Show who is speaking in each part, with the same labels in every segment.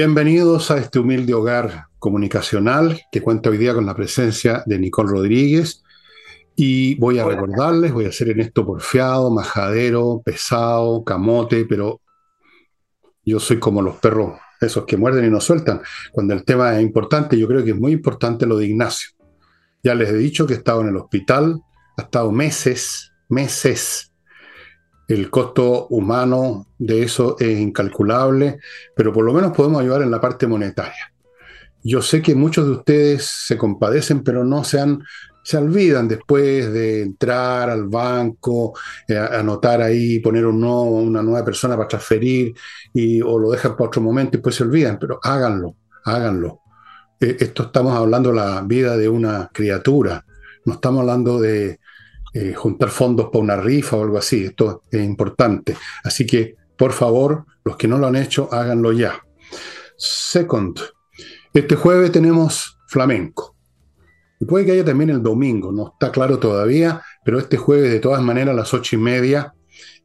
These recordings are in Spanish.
Speaker 1: Bienvenidos a este humilde hogar comunicacional que cuenta hoy día con la presencia de Nicole Rodríguez. Y voy a recordarles, voy a ser en esto porfiado, majadero, pesado, camote, pero yo soy como los perros, esos que muerden y no sueltan. Cuando el tema es importante, yo creo que es muy importante lo de Ignacio. Ya les he dicho que he estado en el hospital, ha estado meses, meses. El costo humano de eso es incalculable, pero por lo menos podemos ayudar en la parte monetaria. Yo sé que muchos de ustedes se compadecen, pero no se, han, se olvidan después de entrar al banco, eh, anotar ahí, poner un no, una nueva persona para transferir, y, o lo dejan para otro momento y después se olvidan, pero háganlo, háganlo. Eh, esto estamos hablando de la vida de una criatura, no estamos hablando de eh, juntar fondos para una rifa o algo así, esto es importante. Así que, por favor, los que no lo han hecho, háganlo ya. Second, este jueves tenemos flamenco. Y puede que haya también el domingo, no está claro todavía, pero este jueves de todas maneras a las ocho y media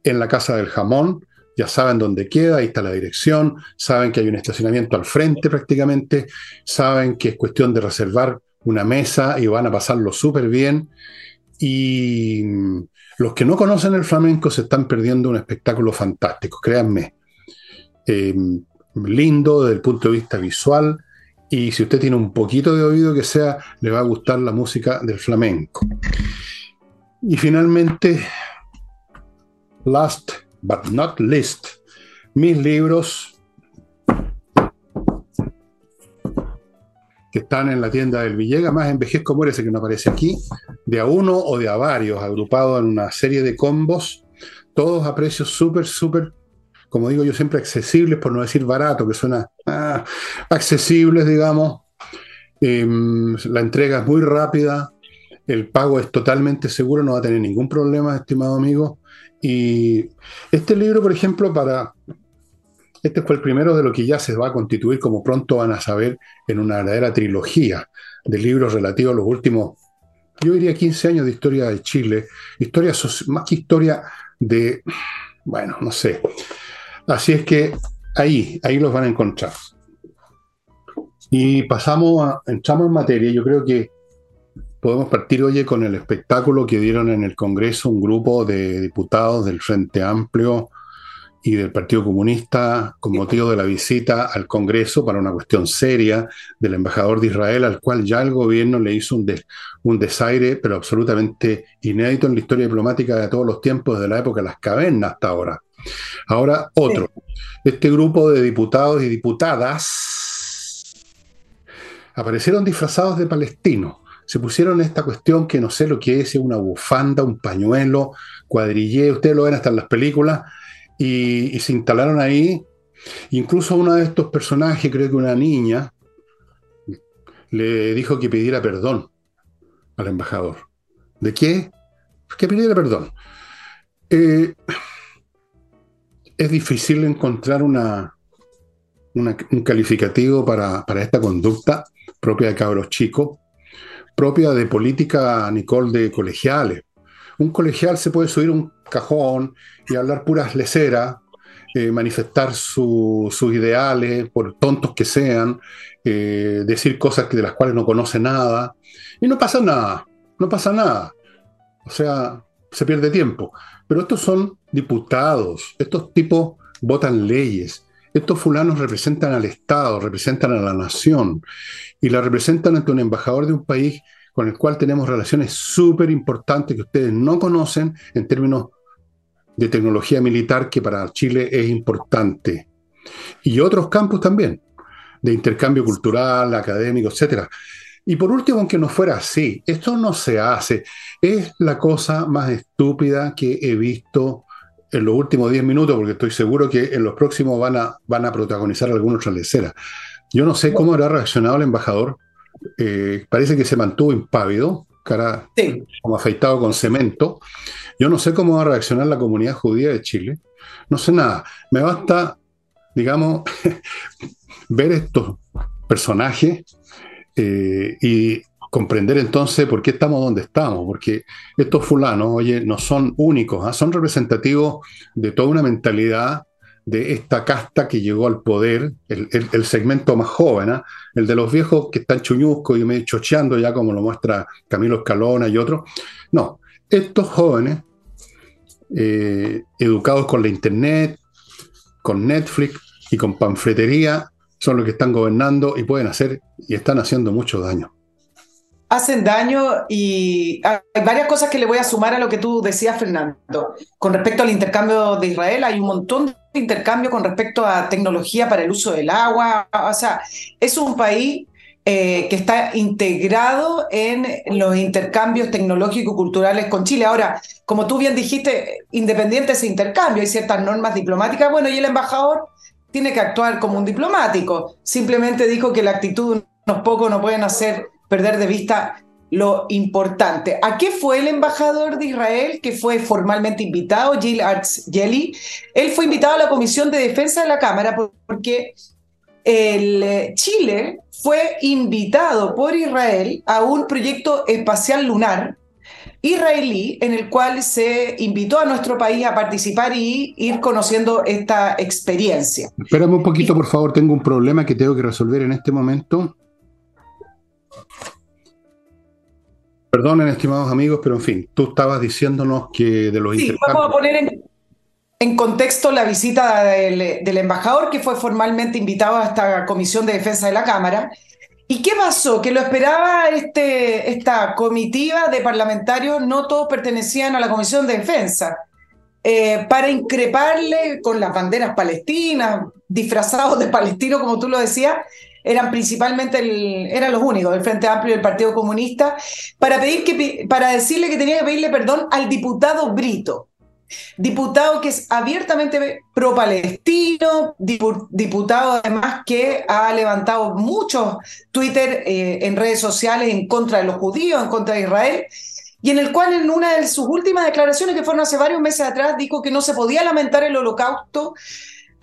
Speaker 1: en la Casa del Jamón, ya saben dónde queda, ahí está la dirección, saben que hay un estacionamiento al frente prácticamente, saben que es cuestión de reservar una mesa y van a pasarlo súper bien. Y los que no conocen el flamenco se están perdiendo un espectáculo fantástico, créanme. Eh, lindo desde el punto de vista visual, y si usted tiene un poquito de oído que sea, le va a gustar la música del flamenco. Y finalmente, last but not least, mis libros que están en la tienda del Villega, más envejezco muere ese que no aparece aquí, de a uno o de a varios, agrupados en una serie de combos, todos a precios súper, súper como digo yo siempre, accesibles, por no decir barato, que suena ah, accesibles, digamos. Em, la entrega es muy rápida, el pago es totalmente seguro, no va a tener ningún problema, estimado amigo. Y este libro, por ejemplo, para... Este fue el primero de lo que ya se va a constituir, como pronto van a saber, en una verdadera trilogía de libros relativos a los últimos, yo diría 15 años de historia de Chile, historia más que historia de, bueno, no sé, Así es que ahí, ahí los van a encontrar. Y pasamos a, entramos en materia. Yo creo que podemos partir, hoy con el espectáculo que dieron en el Congreso un grupo de diputados del Frente Amplio y del Partido Comunista con motivo de la visita al Congreso para una cuestión seria del embajador de Israel, al cual ya el gobierno le hizo un, un desaire, pero absolutamente inédito en la historia diplomática de todos los tiempos, desde la época de las cavernas hasta ahora. Ahora otro. Este grupo de diputados y diputadas aparecieron disfrazados de palestinos. Se pusieron esta cuestión que no sé lo que es, una bufanda, un pañuelo, cuadrillé, ustedes lo ven hasta en las películas, y, se instalaron ahí. Incluso uno de estos personajes, creo que una niña, le dijo que pidiera perdón al embajador. ¿De qué? Que pidiera perdón. Eh, es difícil encontrar una, un calificativo para, esta conducta propia de cabros chicos, propia de política, Nicole, de colegiales. Un colegial se puede subir un cajón y hablar puras leceras, eh, manifestar sus ideales, por tontos que sean, eh, decir cosas de las cuales no conoce nada, y no pasa nada, no pasa nada. O sea, se pierde tiempo. Pero estos son diputados, estos tipos votan leyes, estos fulanos representan al Estado, representan a la nación y la representan ante un embajador de un país con el cual tenemos relaciones súper importantes que ustedes no conocen en términos de tecnología militar que para Chile es importante. Y otros campos también, de intercambio cultural, académico, etcétera. Y por último, aunque no fuera así, esto no se hace. Es la cosa más estúpida que he visto en los últimos 10 minutos, porque estoy seguro que en los próximos van a, van a protagonizar alguna otra lecera. Yo no sé cómo habrá reaccionado el embajador. Eh, parece que se mantuvo impávido, cara como afeitado con cemento. Yo no sé cómo va a reaccionar la comunidad judía de Chile. No sé nada. Me basta, digamos, ver estos personajes eh, y comprender entonces por qué estamos donde estamos, porque estos fulanos, oye, no son únicos, ¿ah? son representativos de toda una mentalidad de esta casta que llegó al poder, el, segmento más joven, ¿ah? el de los viejos que están chuñuscos y medio chocheando ya como lo muestra Camilo Escalona y otros. No, estos jóvenes, eh, educados con la internet, con Netflix y con panfletería, son los que están gobernando y pueden hacer y están haciendo mucho daño
Speaker 2: hacen daño y hay varias cosas que le voy a sumar a lo que tú decías, Fernando. Con respecto al intercambio de Israel, hay un montón de intercambio con respecto a tecnología para el uso del agua. O sea, es un país eh, que está integrado en los intercambios tecnológico-culturales con Chile. Ahora, como tú bien dijiste, independiente de ese intercambio, hay ciertas normas diplomáticas. Bueno, y el embajador tiene que actuar como un diplomático. Simplemente dijo que la actitud unos pocos no pueden hacer perder de vista lo importante. ¿A qué fue el embajador de Israel que fue formalmente invitado, Jill Arts Jelly? Él fue invitado a la Comisión de Defensa de la Cámara porque el eh, Chile fue invitado por Israel a un proyecto espacial lunar israelí en el cual se invitó a nuestro país a participar y ir conociendo esta experiencia.
Speaker 1: Espérame un poquito, por favor, tengo un problema que tengo que resolver en este momento. Perdonen, estimados amigos, pero en fin, tú estabas diciéndonos que de los
Speaker 2: sí, Vamos a poner en, contexto la visita del, embajador que fue formalmente invitado a esta Comisión de Defensa de la Cámara. ¿Y qué pasó? Que lo esperaba este, esta comitiva de parlamentarios, no todos pertenecían a la Comisión de Defensa, eh, para increparle con las banderas palestinas, disfrazados de palestino, como tú lo decías, eran principalmente eran los únicos, el Frente Amplio y el Partido Comunista, para, pedir que, para decirle que tenía que pedirle perdón al diputado Brito. Diputado que es abiertamente pro-palestino, diputado además que ha levantado muchos Twitter eh, en redes sociales en contra de los judíos, en contra de Israel, y en el cual en una de sus últimas declaraciones, que fueron hace varios meses atrás, dijo que no se podía lamentar el holocausto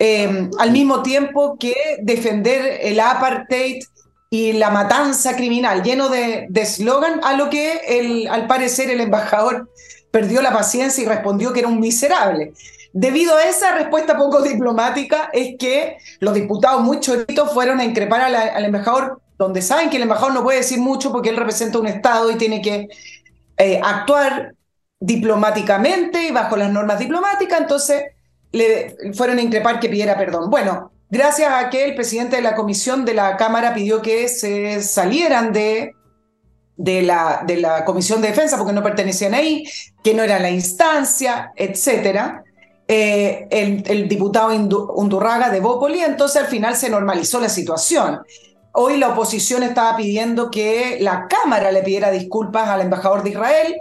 Speaker 2: Em, al mismo tiempo que defender el apartheid y la matanza criminal, lleno de eslogan, a lo que el, al parecer el embajador perdió la paciencia y respondió que era un miserable. Debido a esa respuesta poco diplomática, es que los diputados muy choritos fueron a increpar al embajador, donde saben que el embajador no puede decir mucho porque él representa un Estado y tiene que eh, actuar diplomáticamente y bajo las normas diplomáticas, entonces le fueron a increpar que pidiera perdón. Bueno, gracias a que el presidente de la comisión de la Cámara pidió que se salieran de, de, la, de la Comisión de Defensa porque no pertenecían ahí, que no era la instancia, etc. Eh, el, el, diputado Undurraga de Bópoli, entonces al final se normalizó la situación. Hoy la oposición estaba pidiendo que la Cámara le pidiera disculpas al embajador de Israel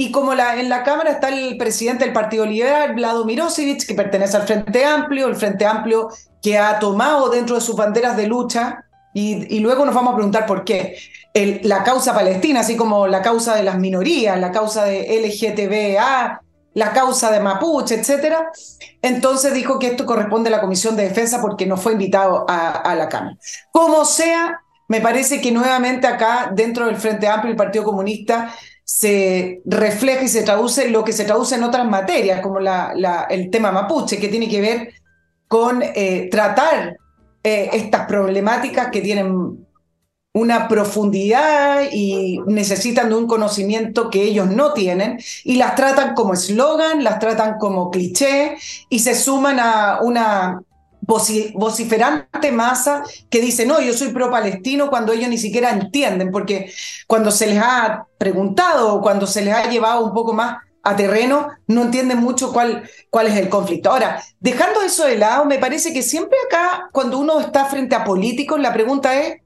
Speaker 2: y como la, en la Cámara está el presidente del Partido Liberal, Vlado Mirosevic, que pertenece al Frente Amplio, el Frente Amplio que ha tomado dentro de sus banderas de lucha, y, luego nos vamos a preguntar por qué, la causa palestina, así como la causa de las minorías, la causa de LGTBA, la causa de Mapuche, etc. Entonces dijo que esto corresponde a la Comisión de Defensa porque no fue invitado a, a la Cámara. Como sea, me parece que nuevamente acá, dentro del Frente Amplio y el Partido Comunista, se refleja y se traduce lo que se traduce en otras materias, como la, el tema mapuche, que tiene que ver con eh, tratar eh, estas problemáticas que tienen una profundidad y necesitan de un conocimiento que ellos no tienen y las tratan como eslogan, las tratan como cliché y se suman a una vociferante masa que dice, no, yo soy pro-palestino cuando ellos ni siquiera entienden, porque cuando se les ha preguntado o cuando se les ha llevado un poco más a terreno, no entienden mucho cuál, cuál es el conflicto. Ahora, dejando eso de lado, me parece que siempre acá, cuando uno está frente a políticos, la pregunta es,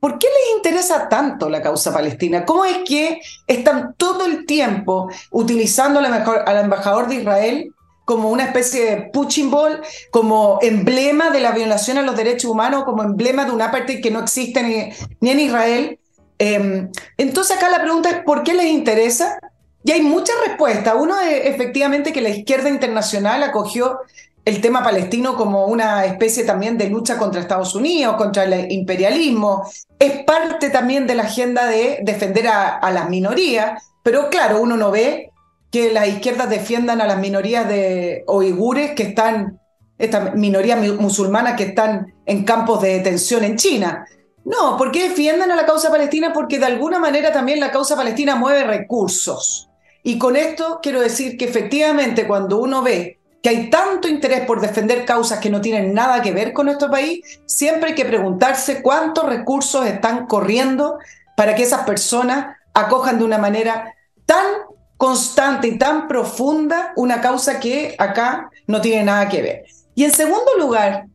Speaker 2: ¿por qué les interesa tanto la causa palestina? ¿Cómo es que están todo el tiempo utilizando al embajador de Israel como una especie de punching ball, como emblema de la violación a los derechos humanos, como emblema de una parte que no existe ni, en Israel. Em, entonces acá la pregunta es, ¿por qué les interesa? Y hay muchas respuestas. Uno es efectivamente que la izquierda internacional acogió el tema palestino como una especie también de lucha contra Estados Unidos, contra el imperialismo. Es parte también de la agenda de defender a, a las minorías, pero claro, uno no ve que las izquierdas defiendan a las minorías de uigures que están esta minoría musulmana que están en campos de detención en China. No, ¿por qué defienden a la causa palestina? Porque de alguna manera también la causa palestina mueve recursos. Y con esto quiero decir que efectivamente cuando uno ve que hay tanto interés por defender causas que no tienen nada que ver con nuestro país, siempre hay que preguntarse cuántos recursos están corriendo para que esas personas acojan de una manera tan constante y tan profunda una causa que acá no tiene nada que ver. Y en segundo lugar,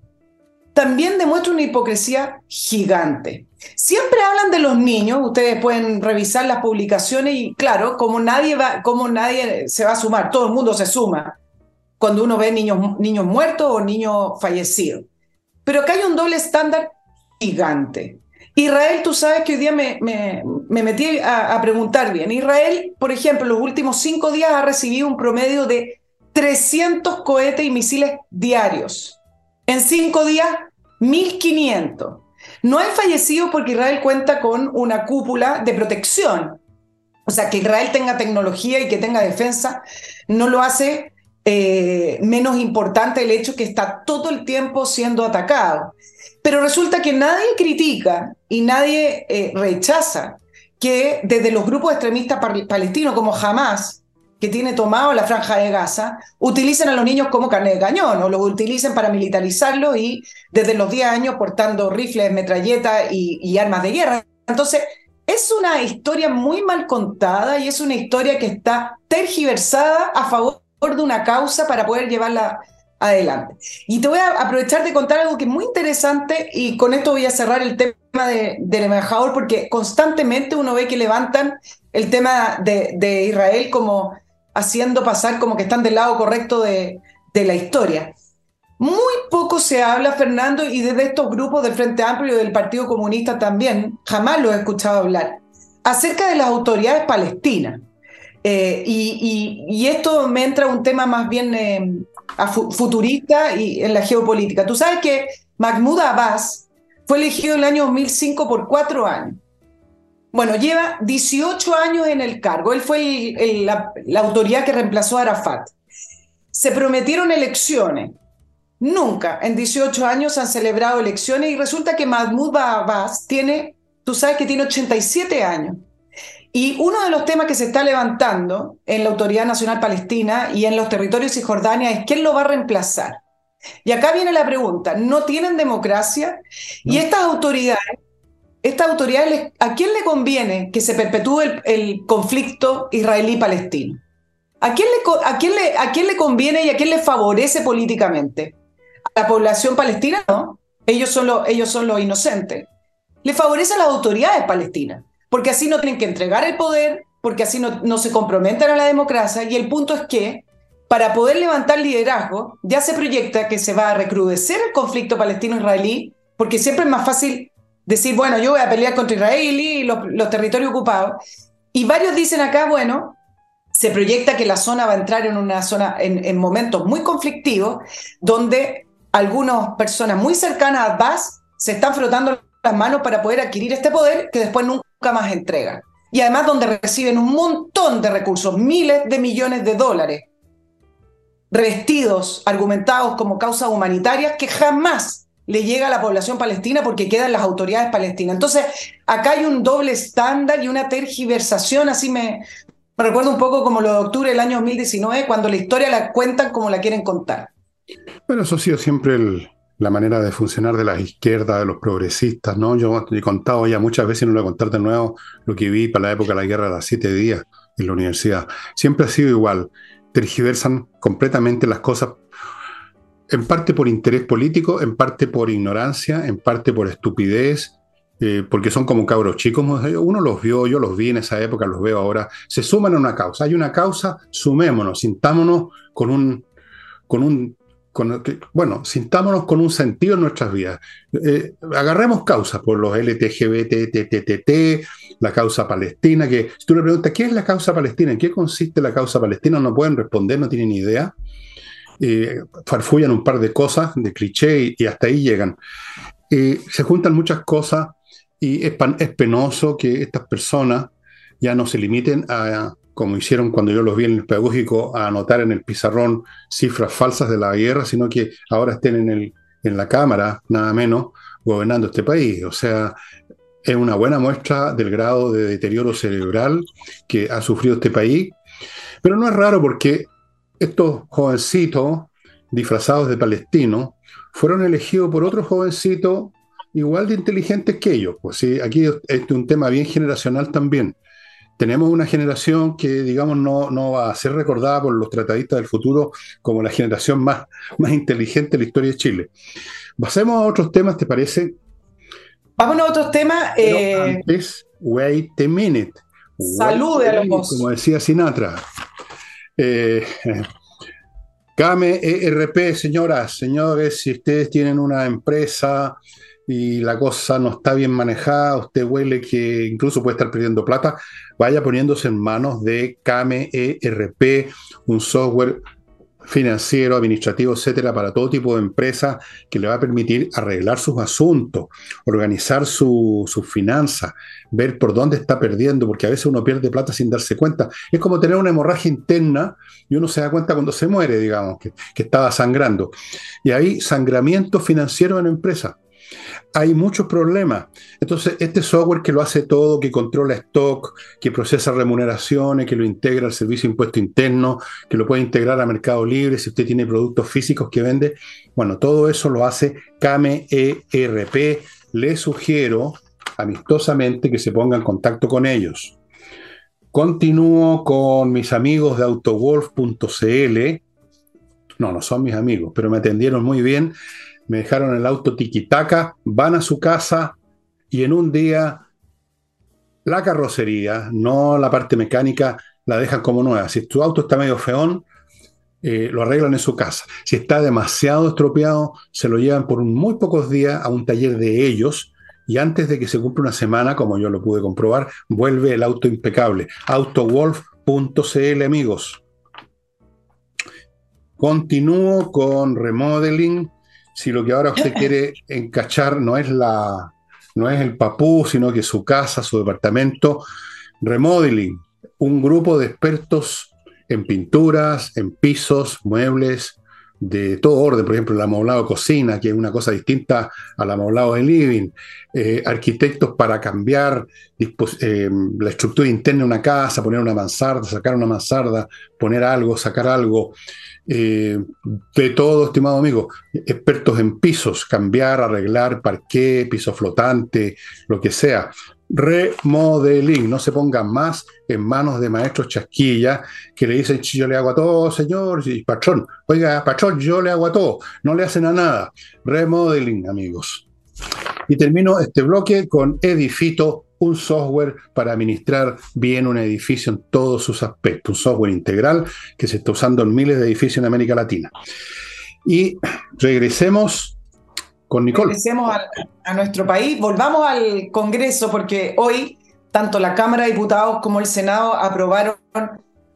Speaker 2: también demuestra una hipocresía gigante. Siempre hablan de los niños, ustedes pueden revisar las publicaciones y claro, como nadie, va, como nadie se va a sumar, todo el mundo se suma cuando uno ve niños, niños muertos o niños fallecidos. Pero acá hay un doble estándar gigante. Israel, tú sabes que hoy día me, me, metí a, preguntar bien. Israel, por ejemplo, los últimos cinco días ha recibido un promedio de 300 cohetes y misiles diarios. En cinco días, 1.500. No hay fallecidos porque Israel cuenta con una cúpula de protección. O sea, que Israel tenga tecnología y que tenga defensa no lo hace eh, menos importante el hecho que está todo el tiempo siendo atacado. Pero resulta que nadie critica y nadie eh, rechaza que desde los grupos extremistas palestinos como Hamas, que tiene tomado la franja de Gaza, utilicen a los niños como carne de cañón o los utilicen para militarizarlos y desde los 10 años portando rifles, metralletas y, armas de guerra. Entonces, es una historia muy mal contada y es una historia que está tergiversada a favor de una causa para poder llevarla adelante. Y te voy a aprovechar de contar algo que es muy interesante y con esto voy a cerrar el tema de, del embajador porque constantemente uno ve que levantan el tema de, de Israel como haciendo pasar como que están del lado correcto de, la historia. Muy poco se habla, Fernando, y desde estos grupos del Frente Amplio y del Partido Comunista también, jamás lo he escuchado hablar, acerca de las autoridades palestinas. Eh, y, esto me entra un tema más bien eh, futurista y en la geopolítica. Tú sabes que Mahmoud Abbas fue elegido en el año 2005 por cuatro años. Bueno, lleva 18 años en el cargo. Él fue la, autoridad que reemplazó a Arafat. Se prometieron elecciones. Nunca en 18 años han celebrado elecciones y resulta que Mahmoud Abbas tiene, tú sabes que tiene 87 años. Y uno de los temas que se está levantando en la Autoridad Nacional Palestina y en los territorios de Cisjordania es quién lo va a reemplazar. Y acá viene la pregunta, ¿no tienen democracia? Y estas autoridades estas autoridades, ¿a quién le conviene que se perpetúe el, conflicto israelí-palestino? ¿A quién, le, a, quién le, ¿A quién le conviene y a quién le favorece políticamente? ¿A la población palestina? No. Ellos son, los, ellos son los inocentes. Le favorece a las autoridades palestinas, porque así no tienen que entregar el poder, porque así no, no se comprometen a la democracia. Y el punto es que, para poder levantar liderazgo, ya se proyecta que se va a recrudecer el conflicto palestino-israelí, porque siempre es más fácil decir, bueno, yo voy a pelear contra Israel y los, territorios ocupados. Y varios dicen acá, bueno, se proyecta que la zona va a entrar en una zona en, momentos muy conflictivos, donde algunas personas muy cercanas a Abbas se están frotando las manos para poder adquirir este poder que después nunca más entregan. Y además donde reciben un montón de recursos, miles de millones de dólares, revestidos, argumentados como causas humanitarias que jamás le llega a la población palestina porque quedan las autoridades palestinas. Entonces, acá hay un doble estándar y una tergiversación, así me, me recuerda un poco como lo de octubre del año 2019, cuando la historia la cuentan como la quieren contar.
Speaker 1: Bueno, eso ha sido siempre la manera de funcionar de las izquierdas, de los progresistas, ¿no? Yo he contado ya muchas veces, no lo voy a contar de nuevo, lo que vi para la época de la guerra de las siete días en la universidad. Siempre ha sido igual. Tergiversan completamente las cosas en parte por interés político, en parte por ignorancia, en parte por estupidez, eh, porque son como cabros chicos. Uno los vio, yo los vi en esa época, los veo ahora. Se suman a una causa. Hay una causa, sumémonos, sintámonos con un, con un, bueno, sintámonos con un sentido en nuestras vidas. Eh, agarremos causas por los LTGBT, la causa palestina, que si tú le preguntas, ¿qué es la causa palestina? ¿En qué consiste la causa palestina? No pueden responder, no tienen idea farfullan un par de cosas, de cliché, y, hasta ahí llegan. se juntan muchas cosas y es, penoso que estas personas ya no se limiten a, como hicieron cuando yo los vi en el pedagógico, a anotar en el pizarrón cifras falsas de la guerra, sino que ahora estén en, el, en la Cámara, nada menos, gobernando este país. O sea, es una buena muestra del grado de deterioro cerebral que ha sufrido este país. Pero no es raro porque estos jovencitos disfrazados de palestinos fueron elegidos por otros jovencitos igual de inteligentes que ellos. Pues sí, aquí es un tema bien generacional también. Tenemos una generación que, digamos, no, no va a ser recordada por los tratadistas del futuro como la generación más, más inteligente de la historia de Chile. Pasemos a otros temas, ¿te parece?
Speaker 2: Vámonos a otros temas.
Speaker 1: Eh... Antes, wait a minute.
Speaker 2: Salude a los
Speaker 1: Como decía Sinatra. Eh, Game ERP, señoras, señores, si ustedes tienen una empresa y la cosa no está bien manejada, usted huele que incluso puede estar perdiendo plata, vaya poniéndose en manos de Kame ERP, un software financiero, administrativo, etcétera, para todo tipo de empresas que le va a permitir arreglar sus asuntos, organizar sus su finanzas, ver por dónde está perdiendo, porque a veces uno pierde plata sin darse cuenta. Es como tener una hemorragia interna y uno se da cuenta cuando se muere, digamos, que, que estaba sangrando. Y hay sangramiento financiero en empresa hay muchos problemas. Entonces, este software que lo hace todo, que controla stock, que procesa remuneraciones, que lo integra al servicio de impuesto interno, que lo puede integrar a Mercado Libre si usted tiene productos físicos que vende, bueno, todo eso lo hace Kame ERP. Le sugiero amistosamente que se ponga en contacto con ellos. Continúo con mis amigos de autowolf.cl. No, no son mis amigos, pero me atendieron muy bien me dejaron el auto tiquitaca, van a su casa y en un día la carrocería, no la parte mecánica, la dejan como nueva. Si tu auto está medio feón, eh, lo arreglan en su casa. Si está demasiado estropeado, se lo llevan por muy pocos días a un taller de ellos y antes de que se cumpla una semana, como yo lo pude comprobar, vuelve el auto impecable. Autowolf.cl, amigos. Continúo con remodeling si lo que ahora usted quiere encachar no es, la, no es el papú, sino que su casa, su departamento, remodeling, un grupo de expertos en pinturas, en pisos, muebles, de todo orden, por ejemplo, el amoblado cocina, que es una cosa distinta al amoblado de living, eh, arquitectos para cambiar eh, la estructura interna de una casa, poner una mansarda, sacar una mansarda, poner algo, sacar algo, eh, de todo, estimado amigo, expertos en pisos, cambiar, arreglar, parqué, piso flotante, lo que sea. Remodeling, no se pongan más en manos de maestros chasquilla que le dicen, yo le hago a todo, señor, y patrón, oiga, patrón, yo le hago a todo, no le hacen a nada. Remodeling, amigos. Y termino este bloque con Edifito un software para administrar bien un edificio en todos sus aspectos, un software integral que se está usando en miles de edificios en América Latina. Y regresemos con Nicole.
Speaker 2: Regresemos a, nuestro país, volvamos al Congreso porque hoy tanto la Cámara de Diputados como el Senado aprobaron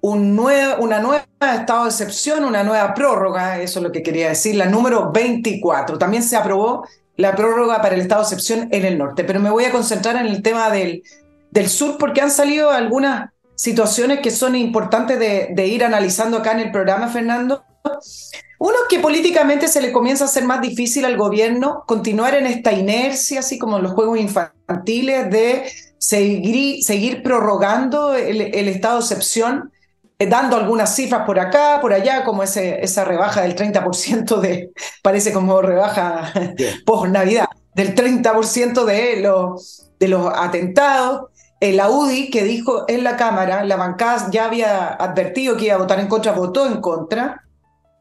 Speaker 2: un una nueva estado de excepción, una nueva prórroga, eso es lo que quería decir, la número 24. También se aprobó la prórroga para el estado de excepción en el norte. Pero me voy a concentrar en el tema del, del sur porque han salido algunas situaciones que son importantes de, ir analizando acá en el programa, Fernando. Uno es que políticamente se le comienza a hacer más difícil al gobierno continuar en esta inercia, así como en los juegos infantiles, de seguir, seguir prorrogando el, estado de excepción dando algunas cifras por acá, por allá, como ese, esa rebaja del 30% de, parece como rebaja post-Navidad, del 30% de los, de los atentados. La UDI, que dijo en la Cámara, la bancada ya había advertido que iba a votar en contra, votó en contra.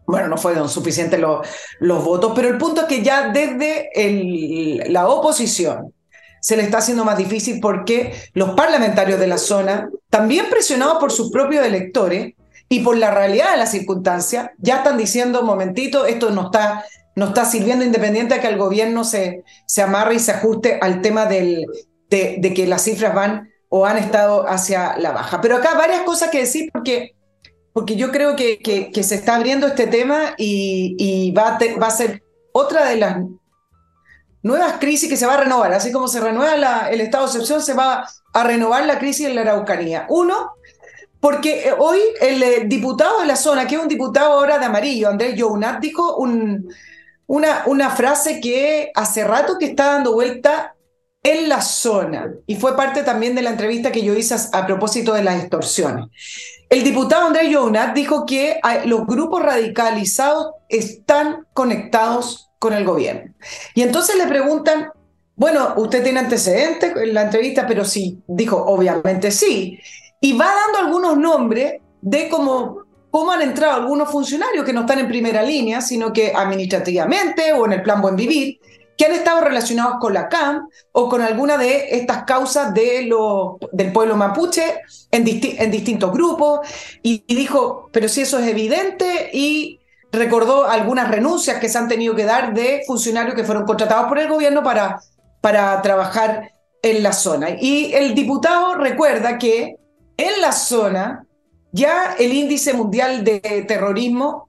Speaker 2: Bueno, no fueron suficientes los, los votos, pero el punto es que ya desde el, la oposición, se le está haciendo más difícil porque los parlamentarios de la zona, también presionados por sus propios electores y por la realidad de las circunstancias, ya están diciendo, momentito, esto no está, no está sirviendo independiente a que el gobierno se, se amarre y se ajuste al tema del, de, que las cifras van o han estado hacia la baja. Pero acá varias cosas que decir porque, porque yo creo que, que, se está abriendo este tema y, y va, va a ser otra de las nuevas crisis que se va a renovar, así como se renueva el estado de excepción, se va, a renovar la crisis en la Araucanía. Uno, porque eh, hoy el eh, diputado de la zona, que es un diputado ahora de amarillo, Andrés Jounat, dijo una, una frase que hace rato que está dando vuelta en la zona y fue parte también de la entrevista que yo hice a, propósito de las extorsiones. El diputado Andrés Jounat dijo que los grupos radicalizados están conectados con el gobierno. Y entonces le preguntan, bueno, usted tiene antecedentes en la entrevista, pero sí, dijo, obviamente sí. Y va dando algunos nombres de cómo, cómo han entrado algunos funcionarios que no están en primera línea, sino que administrativamente o en el plan Buen Vivir, que han estado relacionados con la CAM o con alguna de estas causas de lo, del pueblo mapuche en, distintos grupos, y, y dijo, pero si eso es evidente, y recordó algunas renuncias que se han tenido que dar de funcionarios que fueron contratados por el gobierno para, para trabajar en la zona. Y el diputado recuerda que en la zona, ya el índice mundial de terrorismo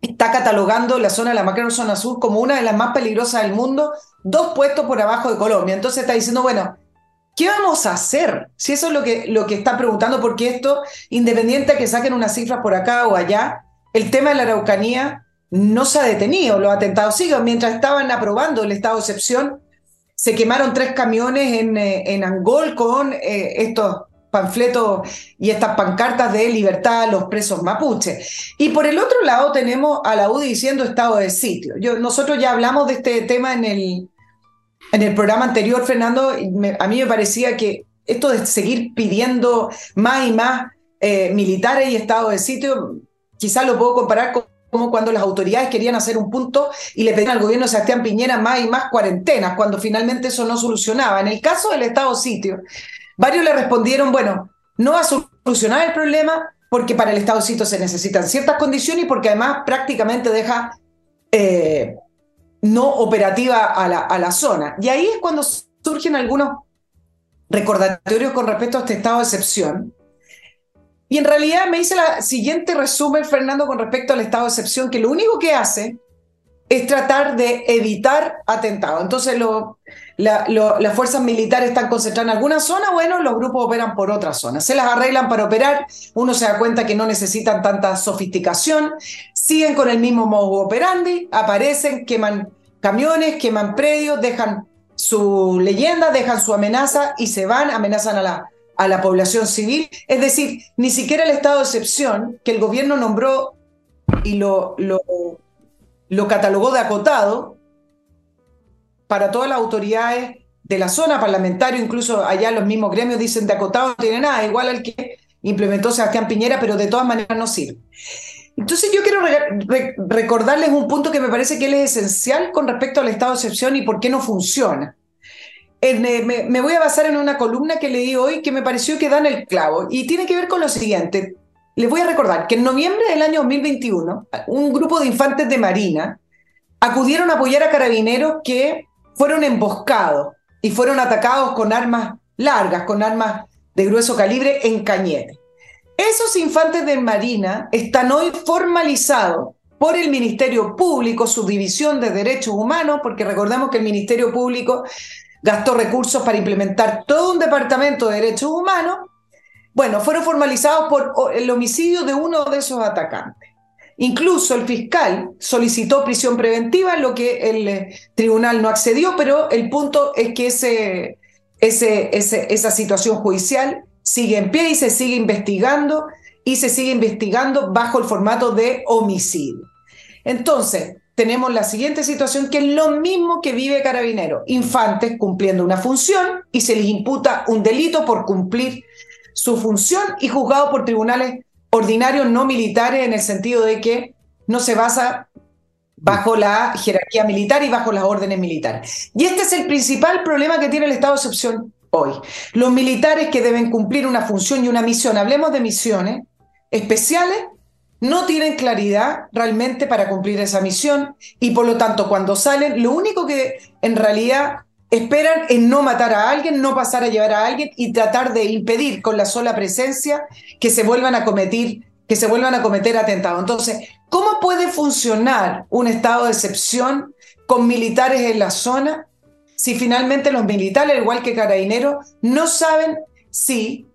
Speaker 2: está catalogando la zona de la macro zona sur como una de las más peligrosas del mundo, dos puestos por abajo de Colombia. Entonces está diciendo, bueno, ¿qué vamos a hacer? Si eso es lo que, lo que está preguntando, porque esto, independiente de que saquen unas cifras por acá o allá, el tema de la Araucanía no se ha detenido, los atentados siguen. Mientras estaban aprobando el estado de excepción, se quemaron tres camiones en, eh, en Angol con eh, estos panfletos y estas pancartas de libertad a los presos mapuche. Y por el otro lado tenemos a la UDI diciendo estado de sitio. Nosotros ya hablamos de este tema en el, en el programa anterior, Fernando, a mí me parecía que esto de seguir pidiendo más y más eh, militares y estado de sitio, quizás lo puedo comparar con como cuando las autoridades querían hacer un punto y le pedían al gobierno de Sebastián Piñera más y más cuarentenas, cuando finalmente eso no solucionaba. En el caso del Estado sitio, Varios le respondieron, bueno, no va a solucionar el problema porque para el Estado sitio se necesitan ciertas condiciones y porque además prácticamente deja eh, no operativa a la, a la zona. Y ahí es cuando surgen algunos recordatorios con respecto a este estado de excepción. Y en realidad me hice la siguiente resumen, Fernando, con respecto al estado de excepción, que lo único que hace es tratar de evitar atentados. Entonces, las fuerzas militares están concentradas en alguna zona, bueno, los grupos operan por otra zona. Se las arreglan para operar, uno se da cuenta que no necesitan tanta sofisticación, siguen con el mismo modo operandi, aparecen, queman camiones, queman predios, dejan su leyenda, dejan su amenaza y se van, amenazan a la, a la población civil. Es decir, ni siquiera el estado de excepción que el gobierno nombró y lo, lo, lo catalogó de acotado, para todas las autoridades de la zona parlamentaria, incluso allá los mismos gremios dicen de acotado no tiene nada, igual al que implementó Sebastián Piñera, pero de todas maneras no sirve. Entonces yo quiero recordarles un punto que me parece que es esencial con respecto al estado de excepción y por qué no funciona. Me, voy a basar en una columna que leí hoy que me pareció que dan el clavo y tiene que ver con lo siguiente. Les voy a recordar que en noviembre del año 2021, un grupo de infantes de Marina acudieron a apoyar a carabineros que fueron emboscados y fueron atacados con armas largas, con armas de grueso calibre en Cañete. Esos infantes de Marina están hoy formalizados por el Ministerio Público, su división de derechos humanos, porque recordemos que el Ministerio Público gastó recursos para implementar todo un departamento de derechos humanos. Bueno, fueron formalizados por el homicidio de uno de esos atacantes. Incluso el fiscal solicitó prisión preventiva, lo que el eh, tribunal no accedió, pero el punto es que esa situación judicial sigue en pie y se sigue investigando y se sigue investigando bajo el formato de homicidio. Entonces, tenemos la siguiente situación que es lo mismo que vive Carabinero, infantes cumpliendo una función y se les imputa un delito por cumplir su función y juzgado por tribunales ordinarios no militares en el sentido de que no se basa bajo la jerarquía militar y bajo las órdenes militares. Y este es el principal problema que tiene el Estado de excepción hoy. Los militares que deben cumplir una función y una misión, hablemos de misiones especiales, no tienen claridad realmente para cumplir esa misión y por lo tanto cuando salen, lo único que en realidad esperan en no matar a alguien, no pasar a llevar a alguien y tratar de impedir con la sola presencia que se vuelvan a cometer, atentados. Entonces, ¿cómo puede funcionar un estado de excepción con militares en la zona si finalmente los militares, igual que carabineros, no saben sí,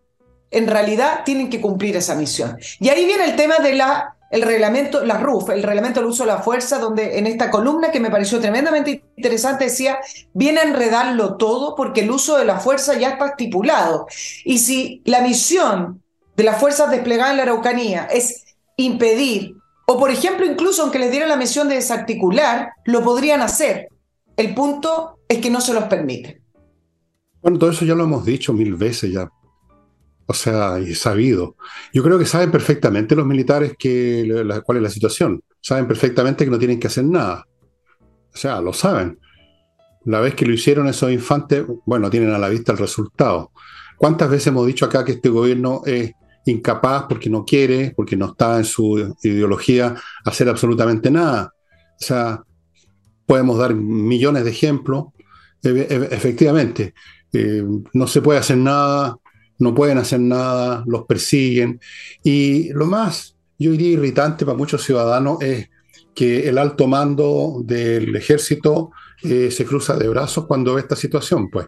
Speaker 2: en realidad tienen que cumplir esa misión. Y ahí viene el tema de la el reglamento, la RUF, el reglamento del uso de la fuerza, donde en esta columna que me pareció tremendamente interesante decía, viene a enredarlo todo porque el uso de la fuerza ya está estipulado. Y si la misión de las fuerzas desplegadas en la Araucanía es impedir, o por ejemplo, incluso aunque les dieran la misión de desarticular, lo podrían hacer. El punto es que no se los permite.
Speaker 1: Bueno, todo eso ya lo hemos dicho mil veces ya. O sea, y sabido. Yo creo que saben perfectamente los militares que, cuál es la situación. Saben perfectamente que no tienen que hacer nada. O sea, lo saben. La vez que lo hicieron esos infantes, bueno, tienen a la vista el resultado. ¿Cuántas veces hemos dicho acá que este gobierno es incapaz porque no quiere, porque no está en su ideología hacer absolutamente nada? O sea, podemos dar millones de ejemplos. efectivamente, eh, no se puede hacer nada, no pueden hacer nada, los persiguen. Y lo más, yo diría, irritante para muchos ciudadanos es que el alto mando del ejército eh, se cruza de brazos cuando ve esta situación, pues.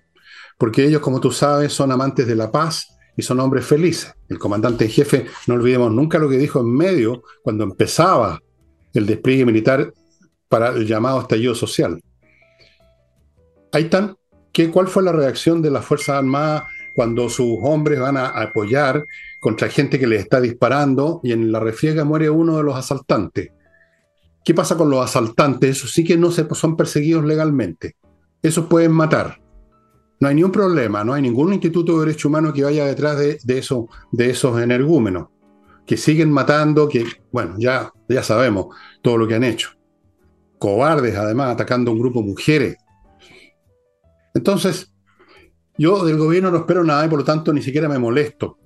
Speaker 1: Porque ellos, como tú sabes, son amantes de la paz y son hombres felices. El comandante en jefe, no olvidemos nunca lo que dijo en medio, cuando empezaba el despliegue militar para el llamado estallido social. Ahí están. ¿Qué, ¿Cuál fue la reacción de las Fuerzas Armadas cuando sus hombres van a apoyar contra gente que les está disparando y en la refriega muere uno de los asaltantes. ¿Qué pasa con los asaltantes? Esos sí que no se, son perseguidos legalmente. Esos pueden matar. No hay ningún problema, no hay ningún instituto de derecho humano que vaya detrás de esos energúmenos, que siguen matando, que, bueno, ya, ya sabemos todo lo que han hecho. Cobardes, además, atacando a un grupo de mujeres. Entonces, yo del gobierno no espero nada y por lo tanto ni siquiera me molesto,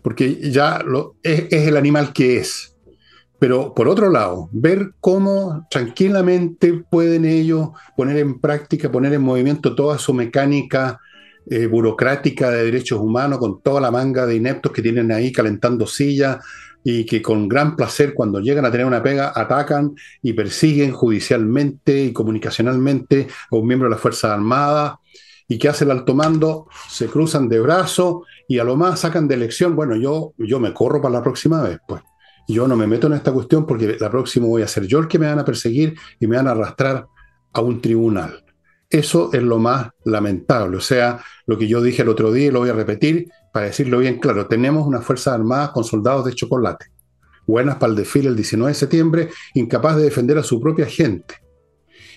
Speaker 1: porque ya lo, es, el animal que es. Pero por otro lado, ver cómo tranquilamente pueden ellos poner en práctica, poner en movimiento toda su mecánica eh, burocrática de derechos humanos, con toda la manga de ineptos que tienen ahí calentando sillas y que con gran placer cuando llegan a tener una pega atacan y persiguen judicialmente y comunicacionalmente a un miembro de las Fuerzas Armadas ¿Y qué hace el alto mando? Se cruzan de brazo y a lo más sacan de elección. Bueno, yo, yo me corro para la próxima vez, pues. Yo no me meto en esta cuestión porque la próxima voy a ser yo el que me van a perseguir y me van a arrastrar a un tribunal. Eso es lo más lamentable. O sea, lo que yo dije el otro día y lo voy a repetir para decirlo bien claro. Tenemos una Fuerzas Armadas con soldados de chocolate. Buenas para el desfile el 19 de septiembre, incapaz de defender a su propia gente.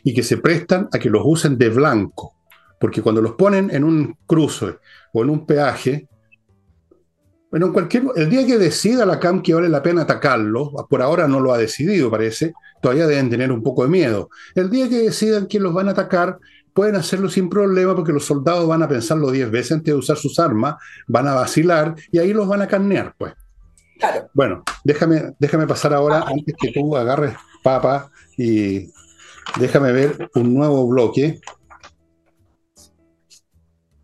Speaker 1: Y que se prestan a que los usen de blanco porque cuando los ponen en un cruce o en un peaje, bueno, cualquier, el día que decida la CAM que vale la pena atacarlo, por ahora no lo ha decidido, parece, todavía deben tener un poco de miedo. El día que decidan quién los van a atacar, pueden hacerlo sin problema porque los soldados van a pensarlo diez veces antes de usar sus armas, van a vacilar y ahí los van a carnear, pues. Claro. Bueno, déjame, déjame pasar ahora, antes que tú agarres papa, y déjame ver un nuevo bloque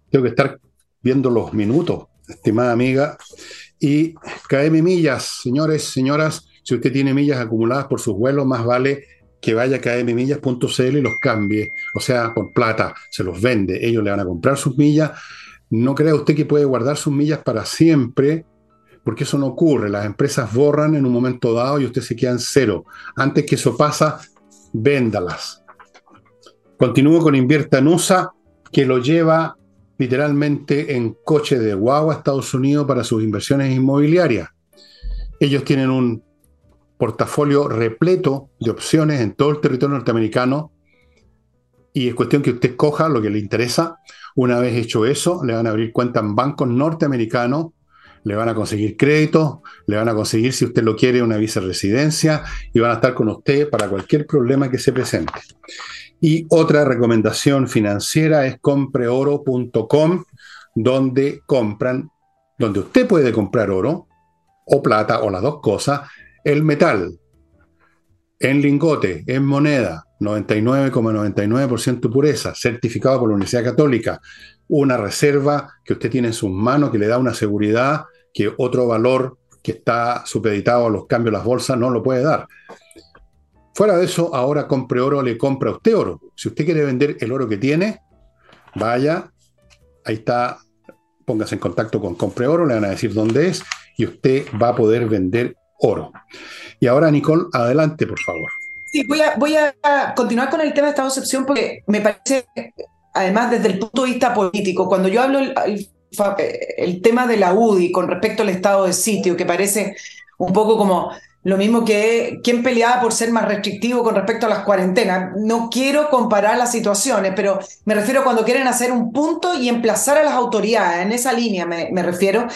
Speaker 1: tengo que estar viendo los minutos, estimada amiga. Y KM Millas, señores, señoras, si usted tiene millas acumuladas por sus vuelos, más vale que vaya a kmmillas.cl y los cambie. O sea, por plata, se los vende. Ellos le van a comprar sus millas. No crea usted que puede guardar sus millas para siempre, porque eso no ocurre. Las empresas borran en un momento dado y usted se queda en cero. Antes que eso pasa, véndalas. Continúo con Invierta en USA, que lo lleva literalmente en coche de guagua a Estados Unidos para sus inversiones inmobiliarias. Ellos tienen un portafolio repleto de opciones en todo el territorio norteamericano y es cuestión que usted coja lo que le interesa. Una vez hecho eso, le van a abrir cuenta en bancos norteamericanos, le van a conseguir créditos, le van a conseguir, si usted lo quiere, una visa residencia y van a estar con usted para cualquier problema que se presente. Y otra recomendación financiera es compreoro.com, donde compran, donde usted puede comprar oro o plata o las dos cosas, el metal, en lingote, en moneda, 99,99% pureza, certificado por la Universidad Católica, una reserva que usted tiene en sus manos que le da una seguridad que otro valor que está supeditado a los cambios de las bolsas no lo puede dar. Fuera de eso, ahora compre oro, le compra usted oro. Si usted quiere vender el oro que tiene, vaya, ahí está póngase en contacto con Compre Oro, le van a decir dónde es y usted va a poder vender oro. Y ahora, Nicole, adelante, por favor.
Speaker 2: Sí, voy a, voy a continuar con el tema de esta excepción porque me parece, además, desde el punto de vista político, cuando yo hablo el, el tema de la UDI con respecto al estado de sitio, que parece un poco como lo mismo que quien peleaba por ser más restrictivo con respecto a las cuarentenas. No quiero comparar las situaciones, pero me refiero cuando quieren hacer un punto y emplazar a las autoridades. En esa línea me, refiero.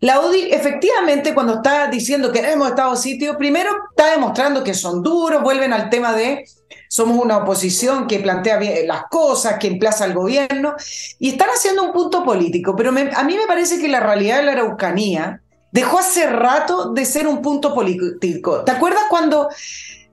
Speaker 2: La UDI, efectivamente, cuando está diciendo que hemos estado sitio, primero está demostrando que son duros, vuelven al tema de somos una oposición que plantea bien las cosas, que emplaza al gobierno, y están haciendo un punto político. Pero a mí me parece que la realidad de la Araucanía dejó hace rato de ser un punto político. ¿Te acuerdas cuando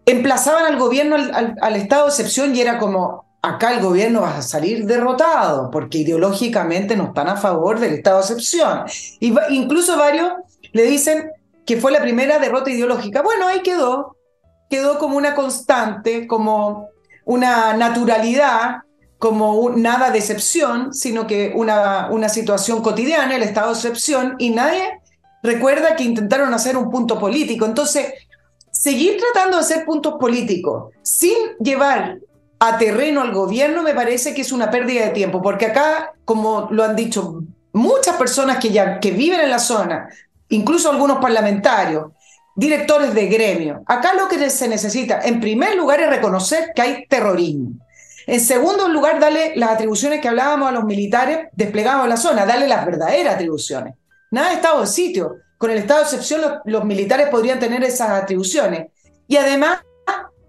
Speaker 2: emplazaban al gobierno al, estado de excepción y era como, acá el gobierno va a salir derrotado porque ideológicamente no están a favor del estado de excepción? Y incluso varios le dicen que fue la primera derrota ideológica. Bueno, ahí quedó, quedó como una constante, como una naturalidad, como nada de excepción, sino que una, una situación cotidiana, el estado de excepción, y nadie recuerda que intentaron hacer un punto político. Entonces, seguir tratando de hacer puntos políticos sin llevar a terreno al gobierno me parece que es una pérdida de tiempo, porque acá, como lo han dicho muchas personas que ya que viven en la zona, incluso algunos parlamentarios, directores de gremio, acá lo que se necesita, en primer lugar, es reconocer que hay terrorismo. En segundo lugar, darle las atribuciones que hablábamos a los militares desplegados en la zona, darle las verdaderas atribuciones. Nada de estado de sitio. Con el estado de excepción los, militares podrían tener esas atribuciones. Y además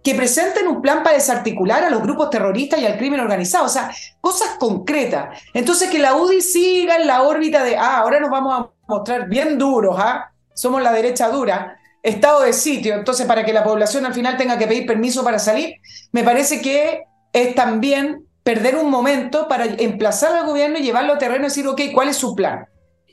Speaker 2: que presenten un plan para desarticular a los grupos terroristas y al crimen organizado, o sea, cosas concretas. Entonces que la UDI siga en la órbita de, ah, ahora nos vamos a mostrar bien duros, ¿ah? Somos la derecha dura, estado de sitio, entonces para que la población al final tenga que pedir permiso para salir, me parece que es también perder un momento para emplazar al gobierno y llevarlo a terreno y decir, ok, ¿cuál es su plan?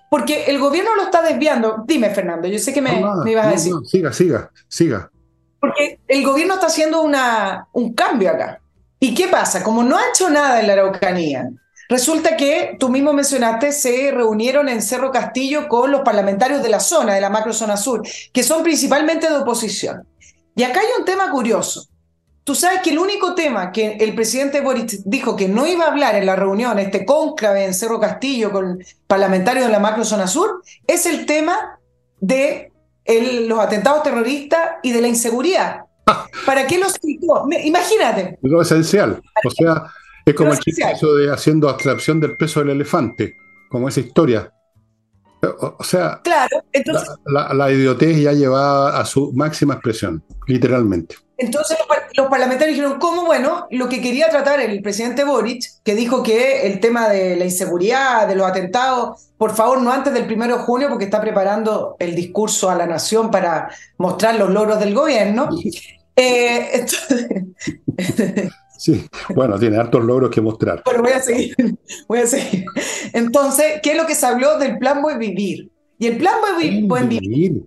Speaker 2: Porque el gobierno lo está desviando. Dime, Fernando, yo sé que me, ibas a decir.
Speaker 1: siga, siga, siga.
Speaker 2: Porque el gobierno está haciendo una, un cambio acá. ¿Y qué pasa? Como no ha hecho nada en la Araucanía, resulta que tú mismo mencionaste, se reunieron en Cerro Castillo con los parlamentarios de la zona, de la macrozona sur, que son principalmente de oposición. Y acá hay un tema curioso. Tú sabes que el único tema que el presidente Boric dijo que no iba a hablar en la reunión, este cónclave en Cerro Castillo con parlamentarios de la macrozona sur, es el tema de los atentados terroristas y de la inseguridad. ¿Para qué lo citó? Imagínate.
Speaker 1: Es lo esencial. O sea, es como el chiste de haciendo abstracción del peso del elefante, como esa historia. O, sea,
Speaker 2: claro,
Speaker 1: la, la idiotez ya lleva a su máxima expresión, literalmente.
Speaker 2: Entonces los, parlamentarios dijeron, ¿cómo? Bueno, lo que quería tratar el presidente Boric, que dijo que el tema de la inseguridad, de los atentados, por favor, no antes del primero de junio, porque está preparando el discurso a la nación para mostrar los logros del gobierno. Eh,
Speaker 1: sí, bueno, tiene hartos logros que mostrar.
Speaker 2: Bueno, voy a seguir, voy a seguir. Entonces, ¿qué es lo que se habló del plan Buen Vivir? Y el plan Buen, Vivir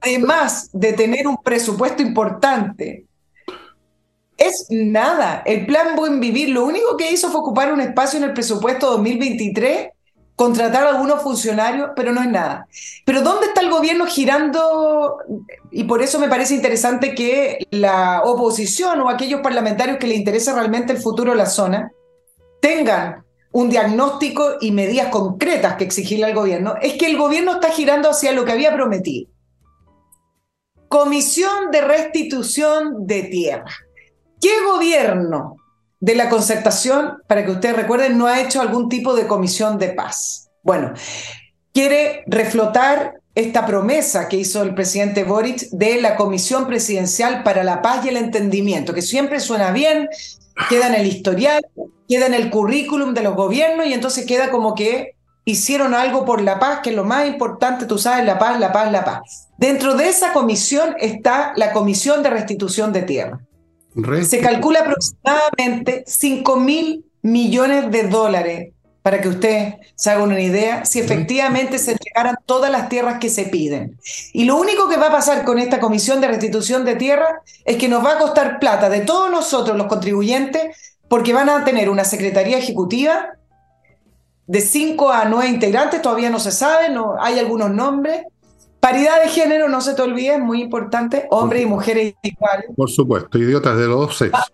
Speaker 2: además de tener un presupuesto importante, es nada. El plan Buen Vivir lo único que hizo fue ocupar un espacio en el presupuesto 2023, contratar a algunos funcionarios, pero no es nada. Pero ¿dónde está el gobierno girando? Y por eso me parece interesante que la oposición o aquellos parlamentarios que les interesa realmente el futuro de la zona tengan un diagnóstico y medidas concretas que exigirle al gobierno. Es que el gobierno está girando hacia lo que había prometido Comisión de Restitución de Tierra. ¿Qué gobierno de la concertación, para que ustedes recuerden, no ha hecho algún tipo de comisión de paz? Bueno, quiere reflotar esta promesa que hizo el presidente Boric de la Comisión Presidencial para la Paz y el Entendimiento, que siempre suena bien, queda en el historial, queda en el currículum de los gobiernos y entonces queda como que hicieron algo por la paz, que es lo más importante, tú sabes, la paz, la paz, la paz. Dentro de esa comisión está la Comisión de Restitución de Tierra. Se calcula aproximadamente 5 mil millones de dólares, para que usted se haga una idea, si efectivamente se entregaran todas las tierras que se piden. Y lo único que va a pasar con esta Comisión de Restitución de Tierra es que nos va a costar plata de todos nosotros los contribuyentes, porque van a tener una Secretaría Ejecutiva de cinco a nueve integrantes, todavía no se sabe, no, hay algunos nombres. Paridad de género, no se te olvide, es muy importante, hombres y mujeres iguales.
Speaker 1: Por supuesto, idiotas de los dos sexos.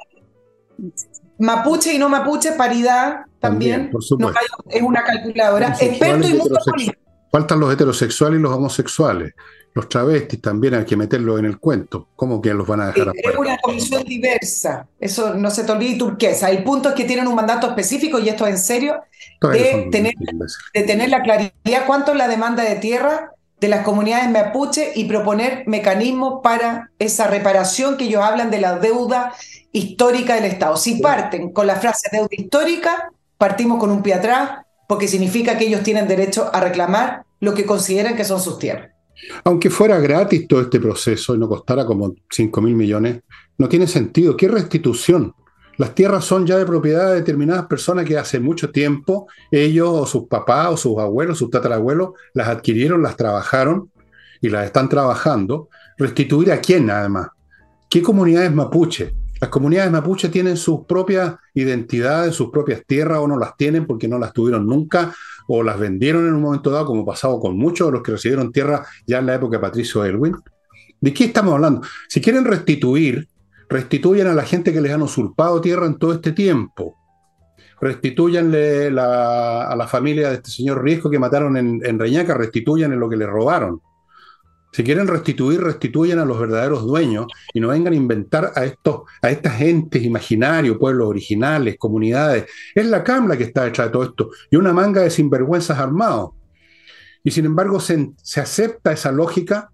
Speaker 2: Mapuche y no mapuche, paridad también. por supuesto. es una calculadora. Experto y mundo
Speaker 1: Faltan los heterosexuales y los homosexuales. Los travestis también hay que meterlos en el cuento. ¿Cómo que los van a dejar
Speaker 2: afuera? Es una comisión diversa. Eso no se te olvide turquesa. Hay puntos que tienen un mandato específico, y esto es en serio, de tener, de tener la claridad cuánto es la demanda de tierra de las comunidades mapuche y proponer mecanismos para esa reparación que ellos hablan de la deuda histórica del Estado. Si parten con la frase deuda histórica, partimos con un pie atrás, porque significa que ellos tienen derecho a reclamar lo que consideran que son sus tierras.
Speaker 1: Aunque fuera gratis todo este proceso y no costara como 5 mil millones, no tiene sentido. ¿Qué restitución? Las tierras son ya de propiedad de determinadas personas que hace mucho tiempo ellos o sus papás o sus abuelos, sus tatarabuelos, las adquirieron, las trabajaron y las están trabajando. ¿Restituir a quién además? ¿Qué comunidades mapuche? Las comunidades mapuche tienen sus propias identidades, sus propias tierras o no las tienen porque no las tuvieron nunca o las vendieron en un momento dado, como pasado con muchos de los que recibieron tierra ya en la época de Patricio Elwin. ¿De qué estamos hablando? Si quieren restituir, restituyan a la gente que les han usurpado tierra en todo este tiempo. Restituyanle a la familia de este señor Riesco que mataron en, Reñaca, restituyan lo que le robaron. Si quieren restituir, restituyan a los verdaderos dueños y no vengan a inventar a estos, a estas gentes imaginarios, pueblos originales, comunidades. Es la Cámara que está detrás de todo esto y una manga de sinvergüenzas armados. Y sin embargo se, acepta esa lógica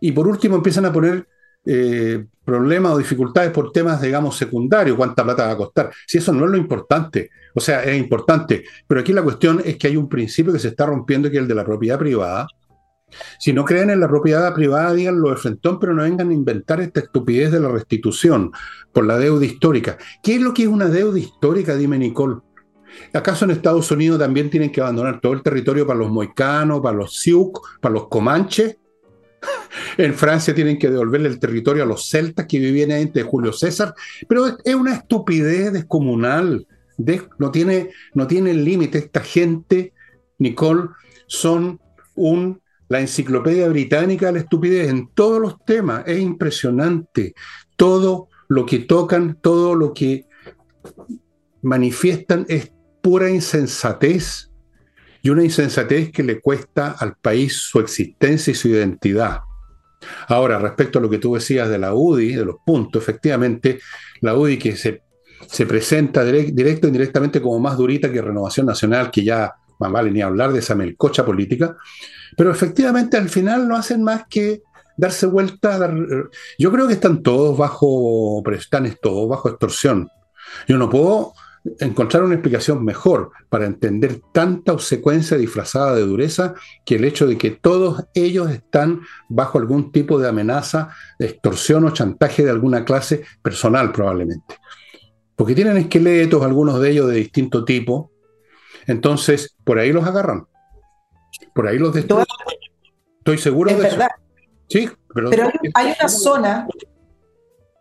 Speaker 1: y por último empiezan a poner eh, problemas o dificultades por temas, digamos, secundarios, cuánta plata va a costar. Si eso no es lo importante, o sea, es importante, pero aquí la cuestión es que hay un principio que se está rompiendo, que es el de la propiedad privada, si no creen en la propiedad privada, díganlo de frentón, pero no vengan a inventar esta estupidez de la restitución por la deuda histórica. ¿Qué es lo que es una deuda histórica? Dime, Nicole. ¿Acaso en Estados Unidos también tienen que abandonar todo el territorio para los moicanos, para los sioux, para los comanches? En Francia tienen que devolverle el territorio a los celtas que vivían ahí de Julio César. Pero es una estupidez descomunal. no tiene, no tiene límite. Esta gente, Nicole, son un la enciclopedia británica la estupidez en todos los temas. Es impresionante. Todo lo que tocan, todo lo que manifiestan es pura insensatez y una insensatez que le cuesta al país su existencia y su identidad. Ahora, respecto a lo que tú decías de la UDI, de los puntos, efectivamente, la UDI que se, se presenta directo e indirectamente como más durita que Renovación Nacional, que ya más vale ni hablar de esa melcocha política, pero efectivamente al final no hacen más que darse vuelta. Yo creo que están todos bajo, están todos bajo extorsión. Yo no puedo encontrar una explicación mejor para entender tanta obsecuencia disfrazada de dureza que el hecho de que todos ellos están bajo algún tipo de amenaza, de extorsión o chantaje de alguna clase personal probablemente. Porque tienen esqueletos, algunos de ellos de distinto tipo, entonces por ahí los agarran. Por ahí los destruyen. Estoy seguro de
Speaker 2: verdad. Sí, pero, hay, una zona,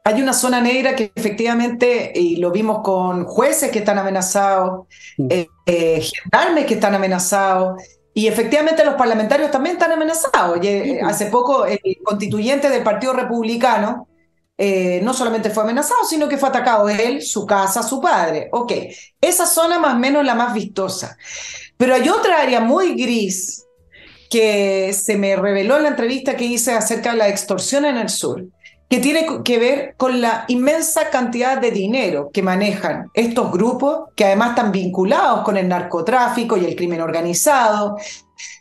Speaker 2: hay una zona negra que efectivamente, y lo vimos con jueces que están amenazados, mm. eh, eh, gendarmes que están amenazados, y efectivamente los parlamentarios también están amenazados. Eh, hace poco el constituyente del Partido Republicano no solamente fue amenazado, sino que fue atacado él, su casa, su padre. Ok, esa zona más o menos la más vistosa. Pero hay otra área muy gris que se me reveló en la entrevista que hice acerca de la extorsión en el sur, que tiene que ver con la inmensa cantidad de dinero que manejan estos grupos, que además están vinculados con el narcotráfico y el crimen organizado,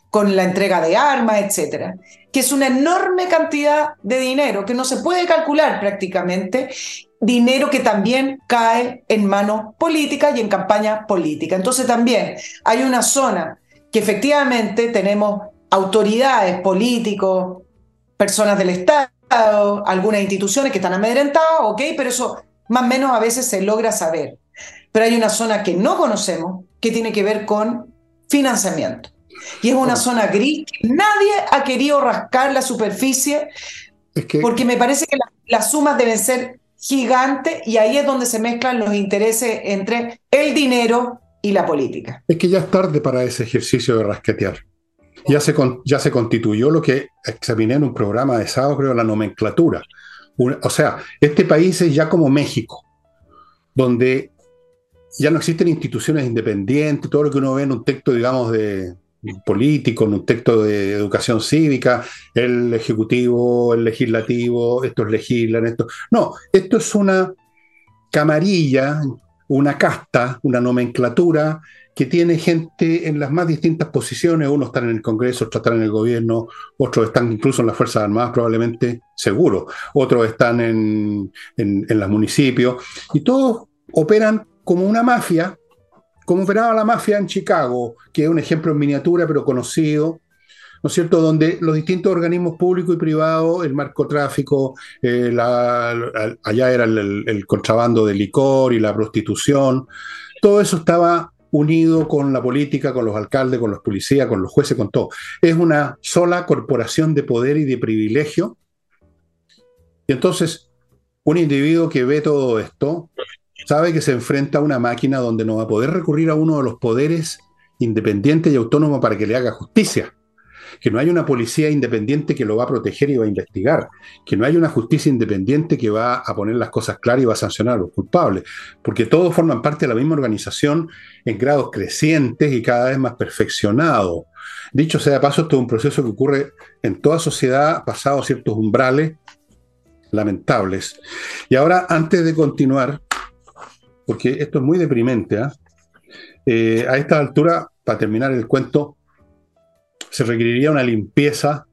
Speaker 2: con la entrega de armas, etcétera, que es una enorme cantidad de dinero que no se puede calcular prácticamente, dinero que también cae en manos políticas y en campaña política. Entonces también hay una zona que efectivamente tenemos autoridades, políticos, personas del Estado, algunas instituciones que están amedrentadas, ok, pero eso más o menos a veces se logra saber. Pero hay una zona que no conocemos que tiene que ver con financiamiento. Y es una zona gris que nadie ha querido rascar la superficie porque me parece que las sumas deben ser gigantes y ahí es donde se mezclan los intereses entre el dinero y la política.
Speaker 1: Es que ya es tarde para ese ejercicio de rasquetear. Ya se, ya se constituyó lo que examiné en un programa de sábado, creo, la nomenclatura. o sea, este país es ya como México, donde ya no existen instituciones independientes, todo lo que uno ve en un texto, digamos, de político, en un texto de educación cívica, el ejecutivo, el legislativo, estos legislan, esto. No, esto es una camarilla, una casta, una nomenclatura que tiene gente en las más distintas posiciones, unos están en el Congreso, otros están en el gobierno, otros están incluso en las Fuerzas Armadas, probablemente seguro, otros están en, en, en los municipios, y todos operan como una mafia, como operaba la mafia en Chicago, que es un ejemplo en miniatura, pero conocido, ¿no es cierto?, donde los distintos organismos públicos y privados, el narcotráfico, eh, allá era el, contrabando de licor y la prostitución, todo eso estaba unido con la política, con los alcaldes, con los policías, con los jueces, con todo. Es una sola corporación de poder y de privilegio. Y entonces, un individuo que ve todo esto sabe que se enfrenta a una máquina donde no va a poder recurrir a uno de los poderes independientes y autónomos para que le haga justicia. Que no hay una policía independiente que lo va a proteger y va a investigar. Que no hay una justicia independiente que va a poner las cosas claras y va a sancionar a los culpables. Porque todos forman parte de la misma organización en grados crecientes y cada vez más perfeccionados. Dicho sea de paso, esto es un proceso que ocurre en toda sociedad, pasado ciertos umbrales lamentables. Y ahora, antes de continuar, porque esto es muy deprimente. ¿ah? Eh, a esta altura, para terminar el cuento, se requeriría una limpieza,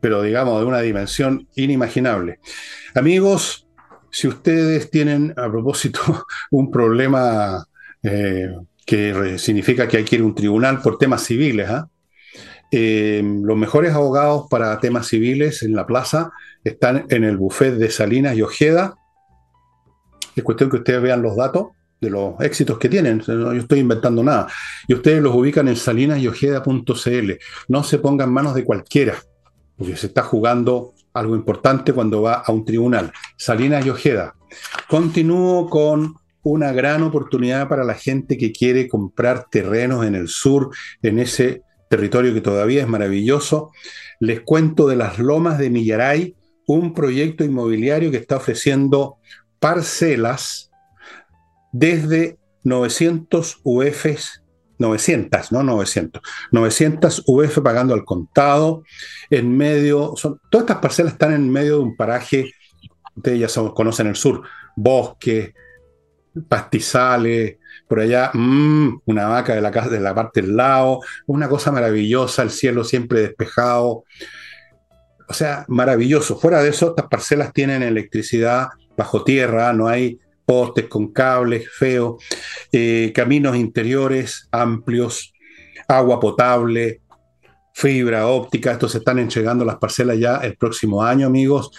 Speaker 1: pero digamos de una dimensión inimaginable. Amigos, si ustedes tienen a propósito un problema eh, que significa que hay que ir a un tribunal por temas civiles, ¿ah? eh, los mejores abogados para temas civiles en la plaza están en el buffet de Salinas y Ojeda, es cuestión que ustedes vean los datos de los éxitos que tienen. Yo estoy inventando nada. Y ustedes los ubican en salinasyojeda.cl. No se pongan manos de cualquiera, porque se está jugando algo importante cuando va a un tribunal. Salinas y Ojeda. Continúo con una gran oportunidad para la gente que quiere comprar terrenos en el sur, en ese territorio que todavía es maravilloso. Les cuento de las Lomas de Millaray, un proyecto inmobiliario que está ofreciendo parcelas desde 900 UFs, 900, no 900, 900 UF pagando al contado, en medio, son, todas estas parcelas están en medio de un paraje, ustedes ya son, conocen el sur, bosque, pastizales, por allá, mmm, una vaca de la, casa, de la parte del lado, una cosa maravillosa, el cielo siempre despejado. O sea, maravilloso. Fuera de eso, estas parcelas tienen electricidad bajo tierra, no hay postes con cables feos, eh, caminos interiores amplios, agua potable, fibra óptica. Esto se están entregando las parcelas ya el próximo año, amigos.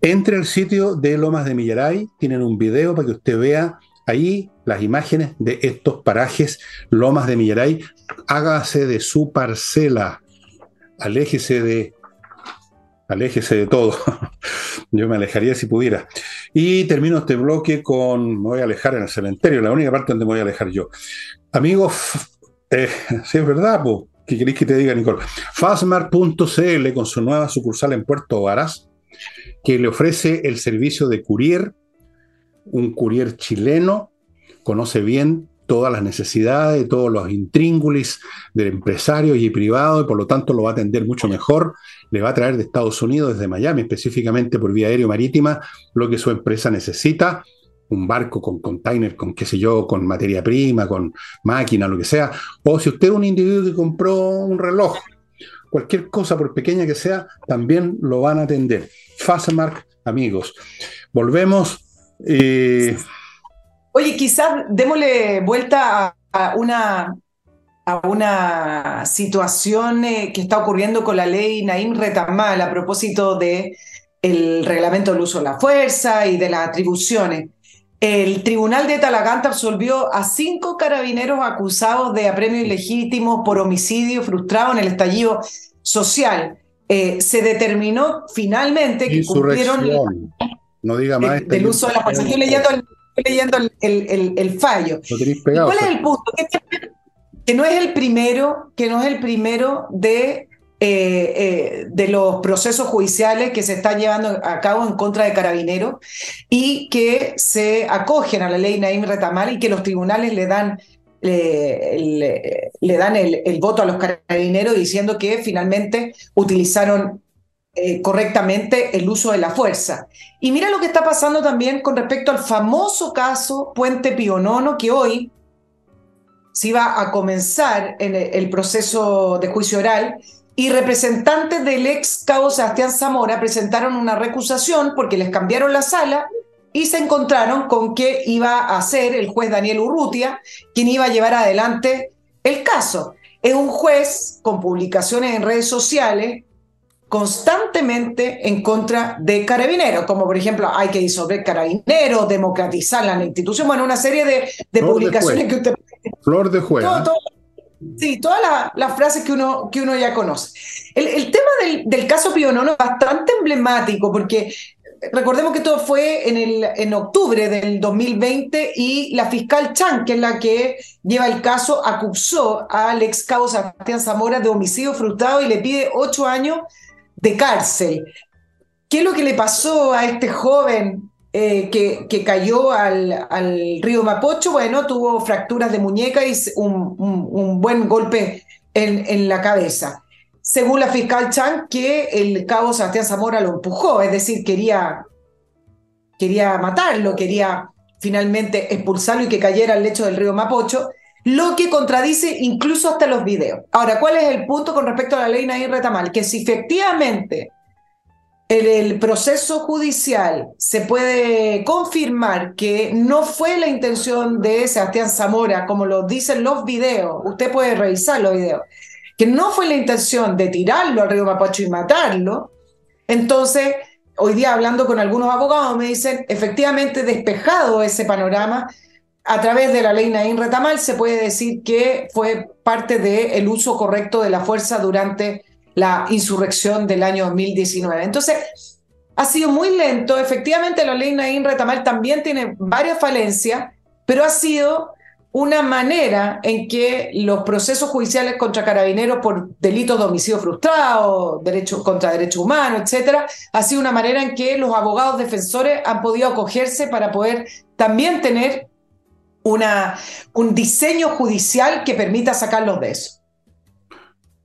Speaker 1: Entre el sitio de Lomas de Millaray, tienen un video para que usted vea ahí las imágenes de estos parajes, Lomas de Millaray. Hágase de su parcela, aléjese de aléjese de todo. Yo me alejaría si pudiera. Y termino este bloque con, me voy a alejar en el cementerio, la única parte donde me voy a alejar yo. Amigos, eh, si es verdad, ¿qué queréis que te diga, Nicole? Fasmar.cl con su nueva sucursal en Puerto Varas, que le ofrece el servicio de courier, un courier chileno, conoce bien todas las necesidades, todos los intríngulis del empresario y privado, y por lo tanto lo va a atender mucho mejor. Le va a traer de Estados Unidos, desde Miami, específicamente por vía aérea marítima, lo que su empresa necesita. Un barco con container, con qué sé yo, con materia prima, con máquina, lo que sea. O si usted es un individuo que compró un reloj, cualquier cosa, por pequeña que sea, también lo van a atender. Fastmark, amigos. Volvemos. Eh,
Speaker 2: Oye, quizás démosle vuelta a, una, a una situación eh, que está ocurriendo con la ley Naim Retamal a propósito de el reglamento del uso de la fuerza y de las atribuciones. El tribunal de Talaganta absolvió a cinco carabineros acusados de apremio ilegítimo por homicidio frustrado en el estallido social. Eh, se determinó finalmente que cumplieron
Speaker 1: no diga más
Speaker 2: del uso de la fuerza. Estoy leyendo el estoy leyendo el, fallo. ¿Cuál es el punto? Que, no es el primero, que no es el primero de, eh, eh, de los procesos judiciales que se están llevando a cabo en contra de carabineros y que se acogen a la ley Naim Retamal y que los tribunales le dan le, dan el, el, voto a los carabineros diciendo que finalmente utilizaron eh, correctamente el uso de la fuerza. Y mira lo que está pasando también con respecto al famoso caso Puente Pionono, que hoy se iba a comenzar en el proceso de juicio oral y representantes del ex cabo Sebastián Zamora presentaron una recusación porque les cambiaron la sala y se encontraron con que iba a ser el juez Daniel Urrutia quien iba a llevar adelante el caso. Es un juez con publicaciones en redes sociales constantemente en contra de carabineros, como por ejemplo hay que disolver carabineros, democratizar la institución, bueno, una serie de, publicaciones que usted...
Speaker 1: Flor de juego.
Speaker 2: sí, todas las frases que uno, que uno ya conoce. El, tema del, del, caso Pionono es bastante emblemático porque recordemos que todo fue en, el, en octubre del 2020 y la fiscal Chan, que es la que lleva el caso, acusó al ex cabo Sebastián Zamora de homicidio frustrado y le pide ocho años de cárcel. ¿Qué es lo que le pasó a este joven eh, que, cayó al, río Mapocho? Bueno, tuvo fracturas de muñeca y un, buen golpe en, en, la cabeza. Según la fiscal Chan, que el cabo Sebastián Zamora lo empujó, es decir, quería, quería matarlo, quería finalmente expulsarlo y que cayera al lecho del río Mapocho lo que contradice incluso hasta los videos. Ahora, ¿cuál es el punto con respecto a la ley Nair Retamal? Que si efectivamente en el proceso judicial se puede confirmar que no fue la intención de Sebastián Zamora, como lo dicen los videos, usted puede revisar los videos, que no fue la intención de tirarlo al río Mapocho y matarlo, entonces hoy día hablando con algunos abogados me dicen, efectivamente despejado ese panorama, a través de la ley Naín Retamal se puede decir que fue parte del uso correcto de la fuerza durante la insurrección del año 2019. Entonces, ha sido muy lento. Efectivamente, la ley Naín Retamal también tiene varias falencias, pero ha sido una manera en que los procesos judiciales contra carabineros por delitos de homicidio frustrado, derecho, contra derechos humanos, etcétera, ha sido una manera en que los abogados defensores han podido acogerse para poder también tener una, un diseño judicial que permita sacarlos de eso.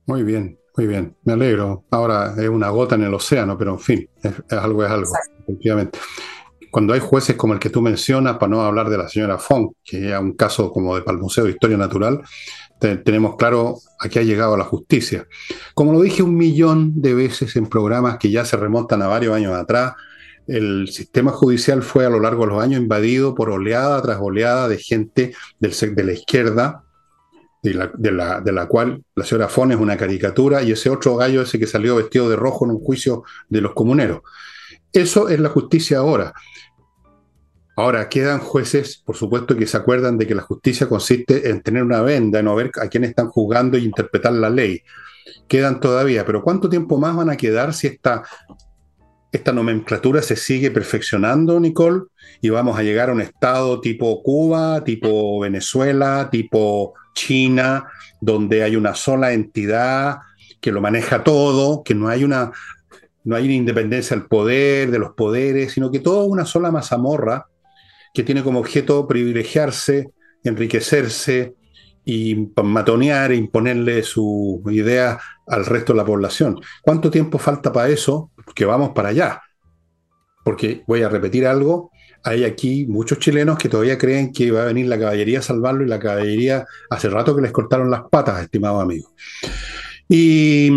Speaker 1: Muy bien, muy bien, me alegro. Ahora es una gota en el océano, pero en fin, es, algo es algo, efectivamente. Cuando hay jueces como el que tú mencionas, para no hablar de la señora Fong, que es un caso como de Palmuseo de Historia Natural, tenemos claro a qué ha llegado la justicia. Como lo dije un millón de veces en programas que ya se remontan a varios años atrás, el sistema judicial fue a lo largo de los años invadido por oleada tras oleada de gente del, de la izquierda, de la, de, la, cual la señora Fon es una caricatura, y ese otro gallo, ese que salió vestido de rojo en un juicio de los comuneros. Eso es la justicia ahora. Ahora, quedan jueces, por supuesto, que se acuerdan de que la justicia consiste en tener una venda, en no ver a quién están juzgando e interpretar la ley. Quedan todavía, pero ¿cuánto tiempo más van a quedar si esta esta nomenclatura se sigue perfeccionando, Nicole, y vamos a llegar a un estado tipo Cuba, tipo Venezuela, tipo China, donde hay una sola entidad que lo maneja todo, que no hay una, no hay independencia del poder, de los poderes, sino que todo una sola mazamorra que tiene como objeto privilegiarse, enriquecerse y matonear e imponerle su idea al resto de la población. ¿Cuánto tiempo falta para eso? Que vamos para allá. Porque voy a repetir algo, hay aquí muchos chilenos que todavía creen que va a venir la caballería a salvarlo y la caballería hace rato que les cortaron las patas, estimado amigo. Y...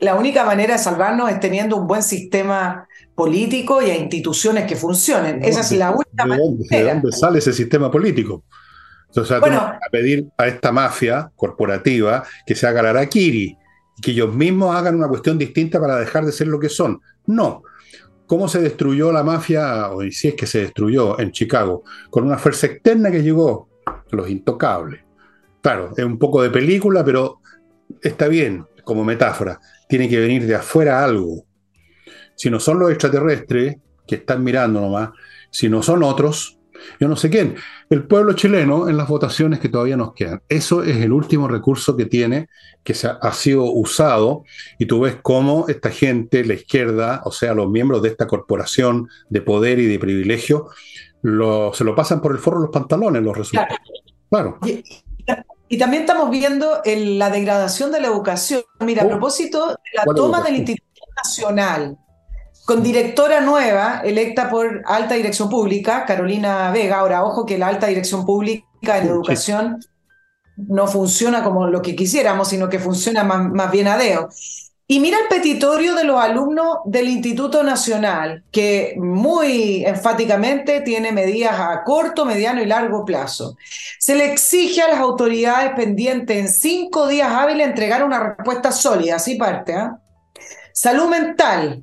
Speaker 2: La, única manera de salvarnos es teniendo un buen sistema político y a instituciones que funcionen. Esa es la única
Speaker 1: manera. ¿De dónde sale ese sistema político? Sea, bueno, a pedir a esta mafia corporativa que se haga la araquiri, que ellos mismos hagan una cuestión distinta para dejar de ser lo que son. No. ¿Cómo se destruyó la mafia, o si es que se destruyó en Chicago? Con una fuerza externa que llegó, los intocables. Claro, es un poco de película, pero está bien como metáfora. Tiene que venir de afuera algo. Si no son los extraterrestres que están mirando nomás, si no son otros, yo no sé quién, el pueblo chileno en las votaciones que todavía nos quedan. Eso es el último recurso que tiene, que se ha, sido usado, y tú ves cómo esta gente, la izquierda, o sea, los miembros de esta corporación de poder y de privilegio, se lo pasan por el forro los pantalones los resultados. Claro.
Speaker 2: Y, también estamos viendo la degradación de la educación. Mira, a oh. propósito de la toma del Instituto Nacional, con directora nueva, electa por Alta Dirección Pública, Carolina Vega. Ahora, ojo que la Alta Dirección Pública en educación no funciona como lo que quisiéramos, sino que funciona más, más bien a deo. Y mira el petitorio de los alumnos del Instituto Nacional, que muy enfáticamente tiene medidas a corto, mediano y largo plazo. Se le exige a las autoridades pendientes en cinco días hábiles entregar una respuesta sólida, así parte. ¿eh? Salud mental.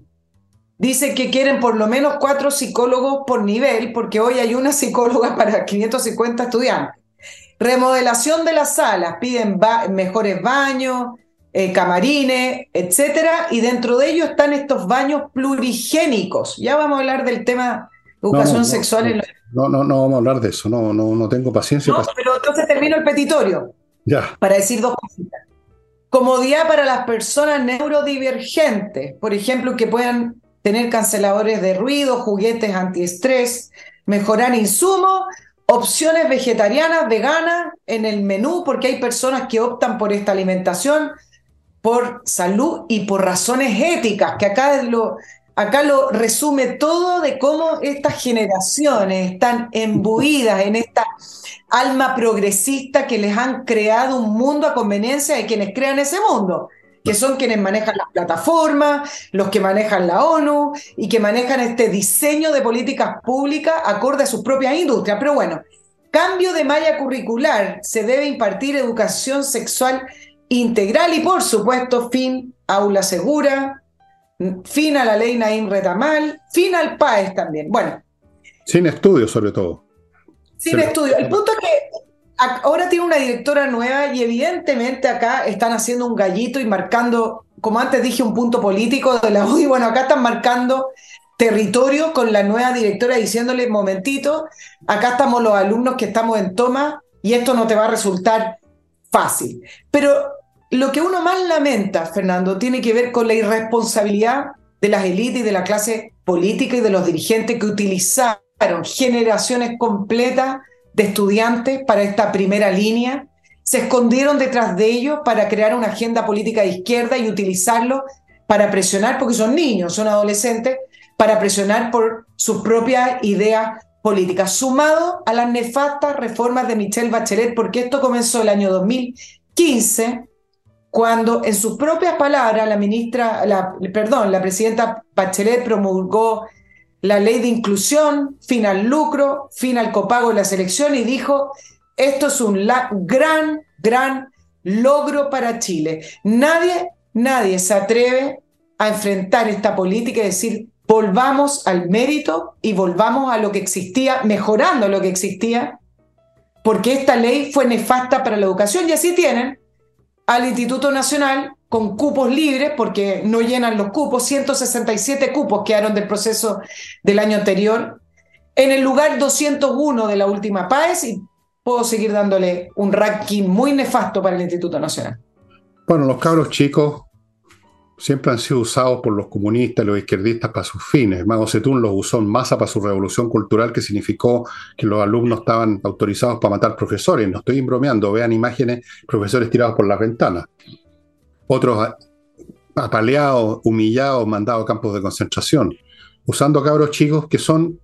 Speaker 2: Dice que quieren por lo menos cuatro psicólogos por nivel, porque hoy hay una psicóloga para 550 estudiantes. Remodelación de las salas, piden mejores baños, eh, camarines, etcétera, y dentro de ellos están estos baños plurigénicos. Ya vamos a hablar del tema educación sexual.
Speaker 1: No, no, no, vamos a hablar de eso, no, no, no tengo paciencia.
Speaker 2: No, pero entonces termino el petitorio.
Speaker 1: Ya.
Speaker 2: Para decir dos cositas. Comodidad para las personas neurodivergentes, por ejemplo, que puedan tener canceladores de ruido, juguetes antiestrés, mejorar insumos, opciones vegetarianas, veganas en el menú, porque hay personas que optan por esta alimentación por salud y por razones éticas, que acá lo, acá lo resume todo de cómo estas generaciones están embuidas en esta alma progresista que les han creado un mundo a conveniencia de quienes crean ese mundo, que son quienes manejan las plataformas, los que manejan la ONU y que manejan este diseño de políticas públicas acorde a sus propias industrias. Pero bueno, cambio de malla curricular, se debe impartir educación sexual integral y por supuesto fin aula segura, fin a la ley Naim Retamal, fin al PAES también. Bueno.
Speaker 1: Sin estudio sobre todo.
Speaker 2: Sin estudio. El punto es que ahora tiene una directora nueva y evidentemente acá están haciendo un gallito y marcando, como antes dije, un punto político de la UDI. Bueno, acá están marcando territorio con la nueva directora diciéndole, momentito, acá estamos los alumnos que estamos en toma y esto no te va a resultar fácil. Pero lo que uno más lamenta, Fernando, tiene que ver con la irresponsabilidad de las élites y de la clase política y de los dirigentes que utilizaron generaciones completas de estudiantes para esta primera línea, se escondieron detrás de ellos para crear una agenda política de izquierda y utilizarlo para presionar, porque son niños, son adolescentes, para presionar por sus propias ideas políticas, sumado a las nefastas reformas de Michelle Bachelet, porque esto comenzó el año 2015 cuando en sus propias palabras la ministra, la, perdón, la presidenta Bachelet promulgó la ley de inclusión, fin al lucro, fin al copago de la selección y dijo, esto es un gran, gran logro para Chile. Nadie, nadie se atreve a enfrentar esta política y decir, volvamos al mérito y volvamos a lo que existía, mejorando lo que existía, porque esta ley fue nefasta para la educación y así tienen al Instituto Nacional con cupos libres, porque no llenan los cupos, 167 cupos quedaron del proceso del año anterior, en el lugar 201 de la última PAES y puedo seguir dándole un ranking muy nefasto para el Instituto Nacional.
Speaker 1: Bueno, los cabros chicos siempre han sido usados por los comunistas y los izquierdistas para sus fines. Mao Zedong los usó en masa para su revolución cultural que significó que los alumnos estaban autorizados para matar profesores. No estoy bromeando, vean imágenes, profesores tirados por las ventanas. Otros apaleados, humillados, mandados a campos de concentración, usando cabros chicos que son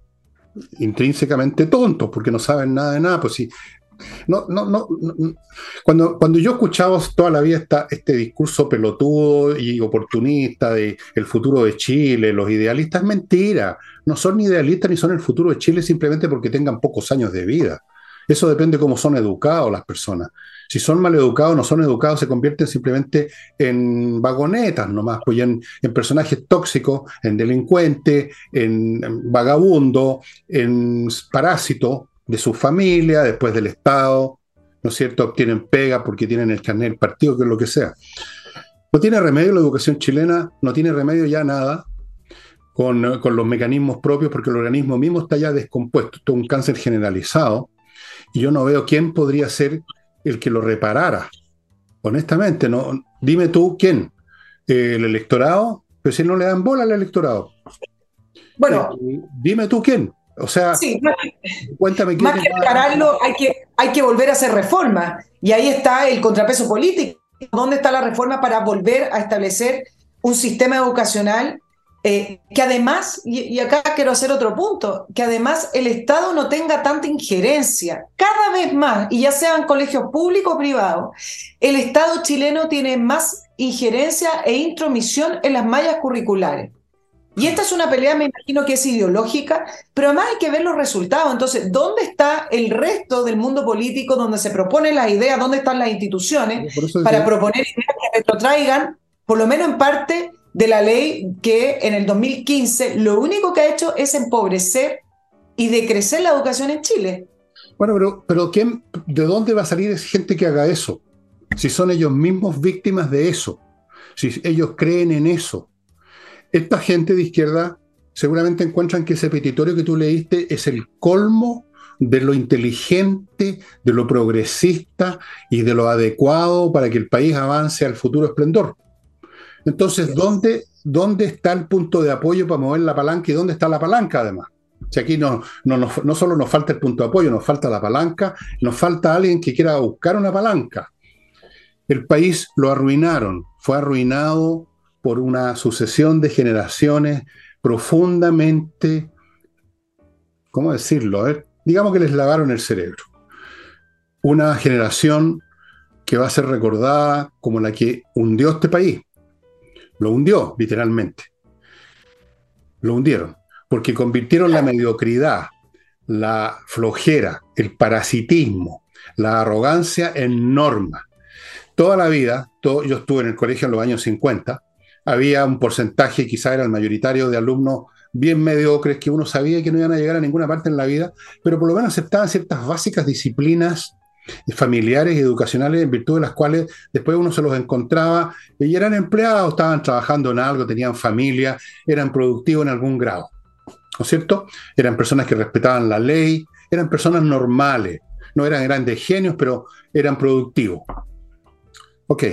Speaker 1: intrínsecamente tontos porque no saben nada de nada. Pues si no, no, no, Cuando, cuando yo escuchaba toda la vida esta, este discurso pelotudo y oportunista de el futuro de Chile, los idealistas, es mentira. No son ni idealistas ni son el futuro de Chile simplemente porque tengan pocos años de vida. Eso depende de cómo son educados las personas. Si son mal educados, no son educados, se convierten simplemente en vagonetas nomás, pues en, en personajes tóxicos, en delincuentes, en, en vagabundo, en parásito, de su familia, después del Estado, ¿no es cierto? Obtienen pega porque tienen el carnet del partido, que es lo que sea. No tiene remedio la educación chilena, no tiene remedio ya nada, con, los mecanismos propios porque el organismo mismo está ya descompuesto. Esto es un cáncer generalizado y yo no veo quién podría ser el que lo reparara. Honestamente, no, dime tú quién. ¿El electorado? Pero si no le dan bola al electorado.
Speaker 2: Bueno,
Speaker 1: eh, dime tú quién. O sea,
Speaker 2: cuéntame quién. Más que repararlo, hay que, hay que volver a hacer reformas. Y ahí está el contrapeso político. ¿Dónde está la reforma para volver a establecer un sistema educacional eh, que además, y, acá quiero hacer otro punto, que además el Estado no tenga tanta injerencia. Cada vez más, y ya sean colegios públicos o privados, el Estado chileno tiene más injerencia e intromisión en las mallas curriculares. Y esta es una pelea, me imagino que es ideológica, pero además hay que ver los resultados. Entonces, ¿dónde está el resto del mundo político donde se proponen las ideas? ¿Dónde están las instituciones para proponer ideas que retrotraigan, por lo menos en parte, de la ley que en el 2015 lo único que ha hecho es empobrecer y decrecer la educación en Chile.
Speaker 1: Bueno, pero, pero ¿quién, ¿de dónde va a salir esa gente que haga eso? Si son ellos mismos víctimas de eso, si ellos creen en eso. Esta gente de izquierda seguramente encuentran que ese petitorio que tú leíste es el colmo de lo inteligente, de lo progresista y de lo adecuado para que el país avance al futuro esplendor. Entonces, ¿dónde, ¿dónde está el punto de apoyo para mover la palanca y dónde está la palanca además? Si aquí no, no, no, solo nos falta el punto de apoyo, nos falta la palanca, nos falta alguien que quiera buscar una palanca. El país lo arruinaron, fue arruinado por una sucesión de generaciones profundamente, ¿cómo decirlo? digamos que les lavaron el cerebro. Una generación que va a ser recordada como la que hundió este país. Lo hundió, literalmente. Lo hundieron, porque convirtieron la mediocridad, la flojera, el parasitismo, la arrogancia en norma. Toda la vida, yo estuve en el colegio en los años 50, había un porcentaje, quizá era el mayoritario, de alumnos bien mediocres que uno sabía que no iban a llegar a ninguna parte en la vida, pero por lo menos aceptaban ciertas básicas disciplinas familiares y educacionales en virtud de las cuales después uno se los encontraba y eran empleados, estaban trabajando en algo, tenían familia, eran productivos en algún grado. ¿No es cierto? Eran personas que respetaban la ley, eran personas normales, no eran grandes genios, pero eran productivos. Ok.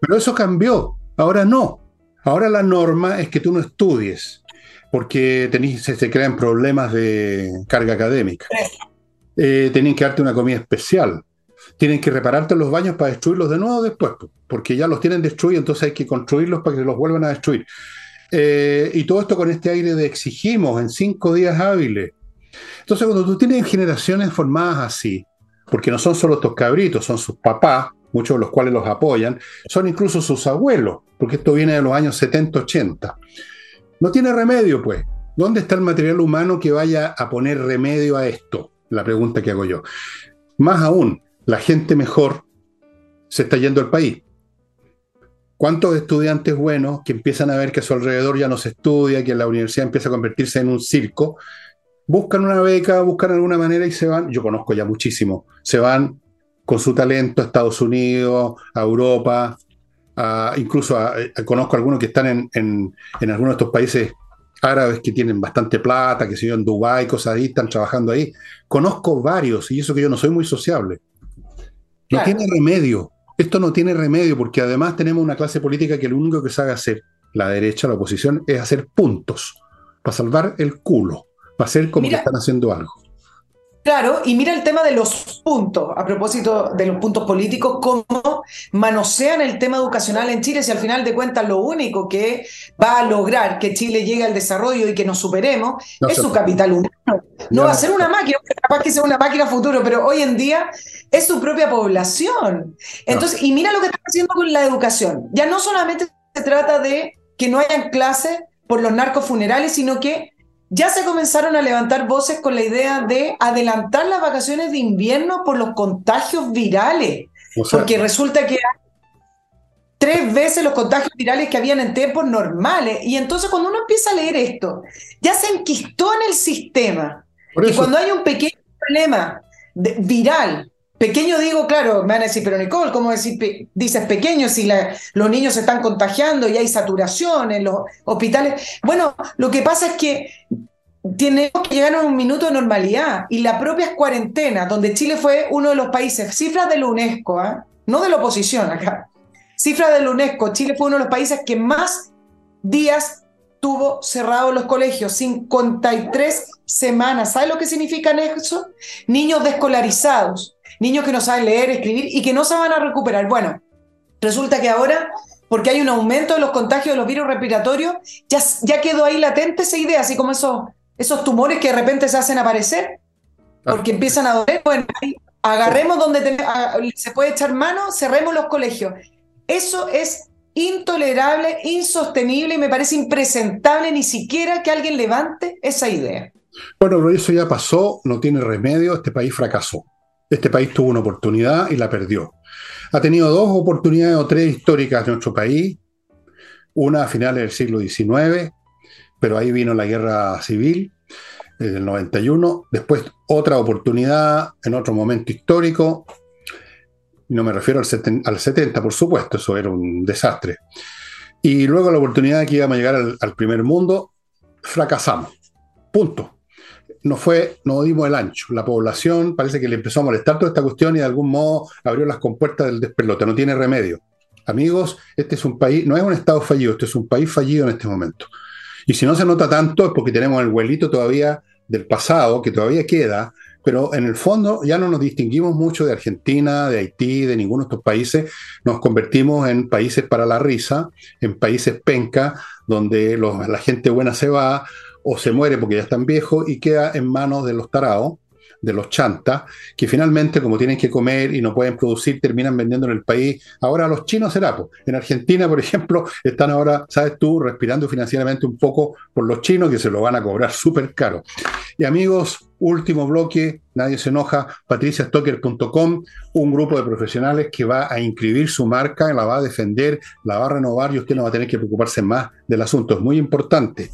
Speaker 1: Pero eso cambió, ahora no. Ahora la norma es que tú no estudies, porque se, se crean problemas de carga académica eh, tienen que darte una comida especial. Tienen que repararte los baños para destruirlos de nuevo después, porque ya los tienen destruidos, entonces hay que construirlos para que los vuelvan a destruir. Eh, y todo esto con este aire de exigimos en cinco días hábiles. Entonces, cuando tú tienes generaciones formadas así, porque no son solo estos cabritos, son sus papás, muchos de los cuales los apoyan, son incluso sus abuelos, porque esto viene de los años 70, 80. No tiene remedio, pues. ¿Dónde está el material humano que vaya a poner remedio a esto? La pregunta que hago yo. Más aún, la gente mejor se está yendo al país. ¿Cuántos estudiantes buenos que empiezan a ver que a su alrededor ya no se estudia, que la universidad empieza a convertirse en un circo, buscan una beca, buscan alguna manera y se van? Yo conozco ya muchísimo. Se van con su talento a Estados Unidos, a Europa, incluso conozco algunos que están en, en algunos de estos países árabes que tienen bastante plata, que se yo en Dubái, cosas ahí, están trabajando ahí. Conozco varios, y eso que yo no soy muy sociable. No tiene remedio. Esto no tiene remedio, porque además tenemos una clase política que lo único que sabe hacer, la derecha, la oposición, es hacer puntos para salvar el culo, para hacer como que están haciendo algo.
Speaker 2: Claro, y mira el tema de los puntos, a propósito de los puntos políticos, cómo manosean el tema educacional en Chile, si al final de cuentas lo único que va a lograr que Chile llegue al desarrollo y que nos superemos es su capital humano. No, va a ser una máquina, capaz que sea una máquina futuro, pero hoy en día es su propia población. Entonces, y mira lo que está haciendo con la educación. Ya no solamente se trata de que no hayan clases por los narcos funerales, sino que ya se comenzaron a levantar voces con la idea de adelantar las vacaciones de invierno por los contagios virales, porque resulta que tres veces los contagios virales que habían en tiempos normales. Y entonces cuando uno empieza a leer esto, ya se enquistó en el sistema. Y cuando hay un pequeño problema viral Pequeño digo, claro, me van a decir, pero Nicole, ¿cómo decir, dices pequeño si los niños se están contagiando y hay saturación en los hospitales? Bueno, lo que pasa es que tenemos que llegar a un minuto de normalidad y la propia cuarentena, donde Chile fue uno de los países, cifras de la UNESCO, ¿ah? no de la oposición acá, cifras de la UNESCO, Chile fue uno de los países que más días tuvo cerrados los colegios, 53 semanas. ¿Sabe lo que significa eso? Niños descolarizados, niños que no saben leer, escribir y que no se van a recuperar. Bueno, resulta que ahora porque hay un aumento de los contagios de los virus respiratorios, ya, ya quedó ahí latente esa idea, así como esos esos tumores que de repente se hacen aparecer porque empiezan a doler. Bueno, agarremos donde se puede echar mano, cerremos los colegios. Eso es intolerable, insostenible y me parece impresentable ni siquiera que alguien levante esa idea.
Speaker 1: Bueno, pero eso ya pasó, no tiene remedio, este país fracasó. Este país tuvo una oportunidad y la perdió. Ha tenido dos oportunidades o tres históricas de nuestro país, una a finales del siglo XIX pero ahí vino la guerra civil eh, del 91, después otra oportunidad en otro momento histórico, no me refiero al, 70, por supuesto, eso era un desastre. Y luego la oportunidad que íbamos a llegar al, primer mundo, fracasamos. Punto. No fue, no dimos el ancho. La población parece que le empezó a molestar toda esta cuestión y de algún modo abrió las compuertas del despelote. No tiene remedio. Amigos, este es un país, no es un estado fallido, este es un país fallido en este momento. Y si no se nota tanto es porque tenemos el vuelito todavía del pasado, que todavía queda, pero en el fondo ya no nos distinguimos mucho de Argentina, de Haití, de ninguno de estos países. Nos convertimos en países para la risa, en países penca, donde la gente buena se va o se muere porque ya están viejos y queda en manos de los tarados de los chantas, que finalmente, como tienen que comer y no pueden producir, terminan vendiendo en el país. Ahora los chinos será, pues. En Argentina, por ejemplo, están ahora, sabes tú, respirando financieramente un poco por los chinos que se lo van a cobrar súper caro. Y amigos, último bloque, nadie se enoja, patriciastocker.com, un grupo de profesionales que va a inscribir su marca, la va a defender, la va a renovar y usted no va a tener que preocuparse más del asunto. Es muy importante.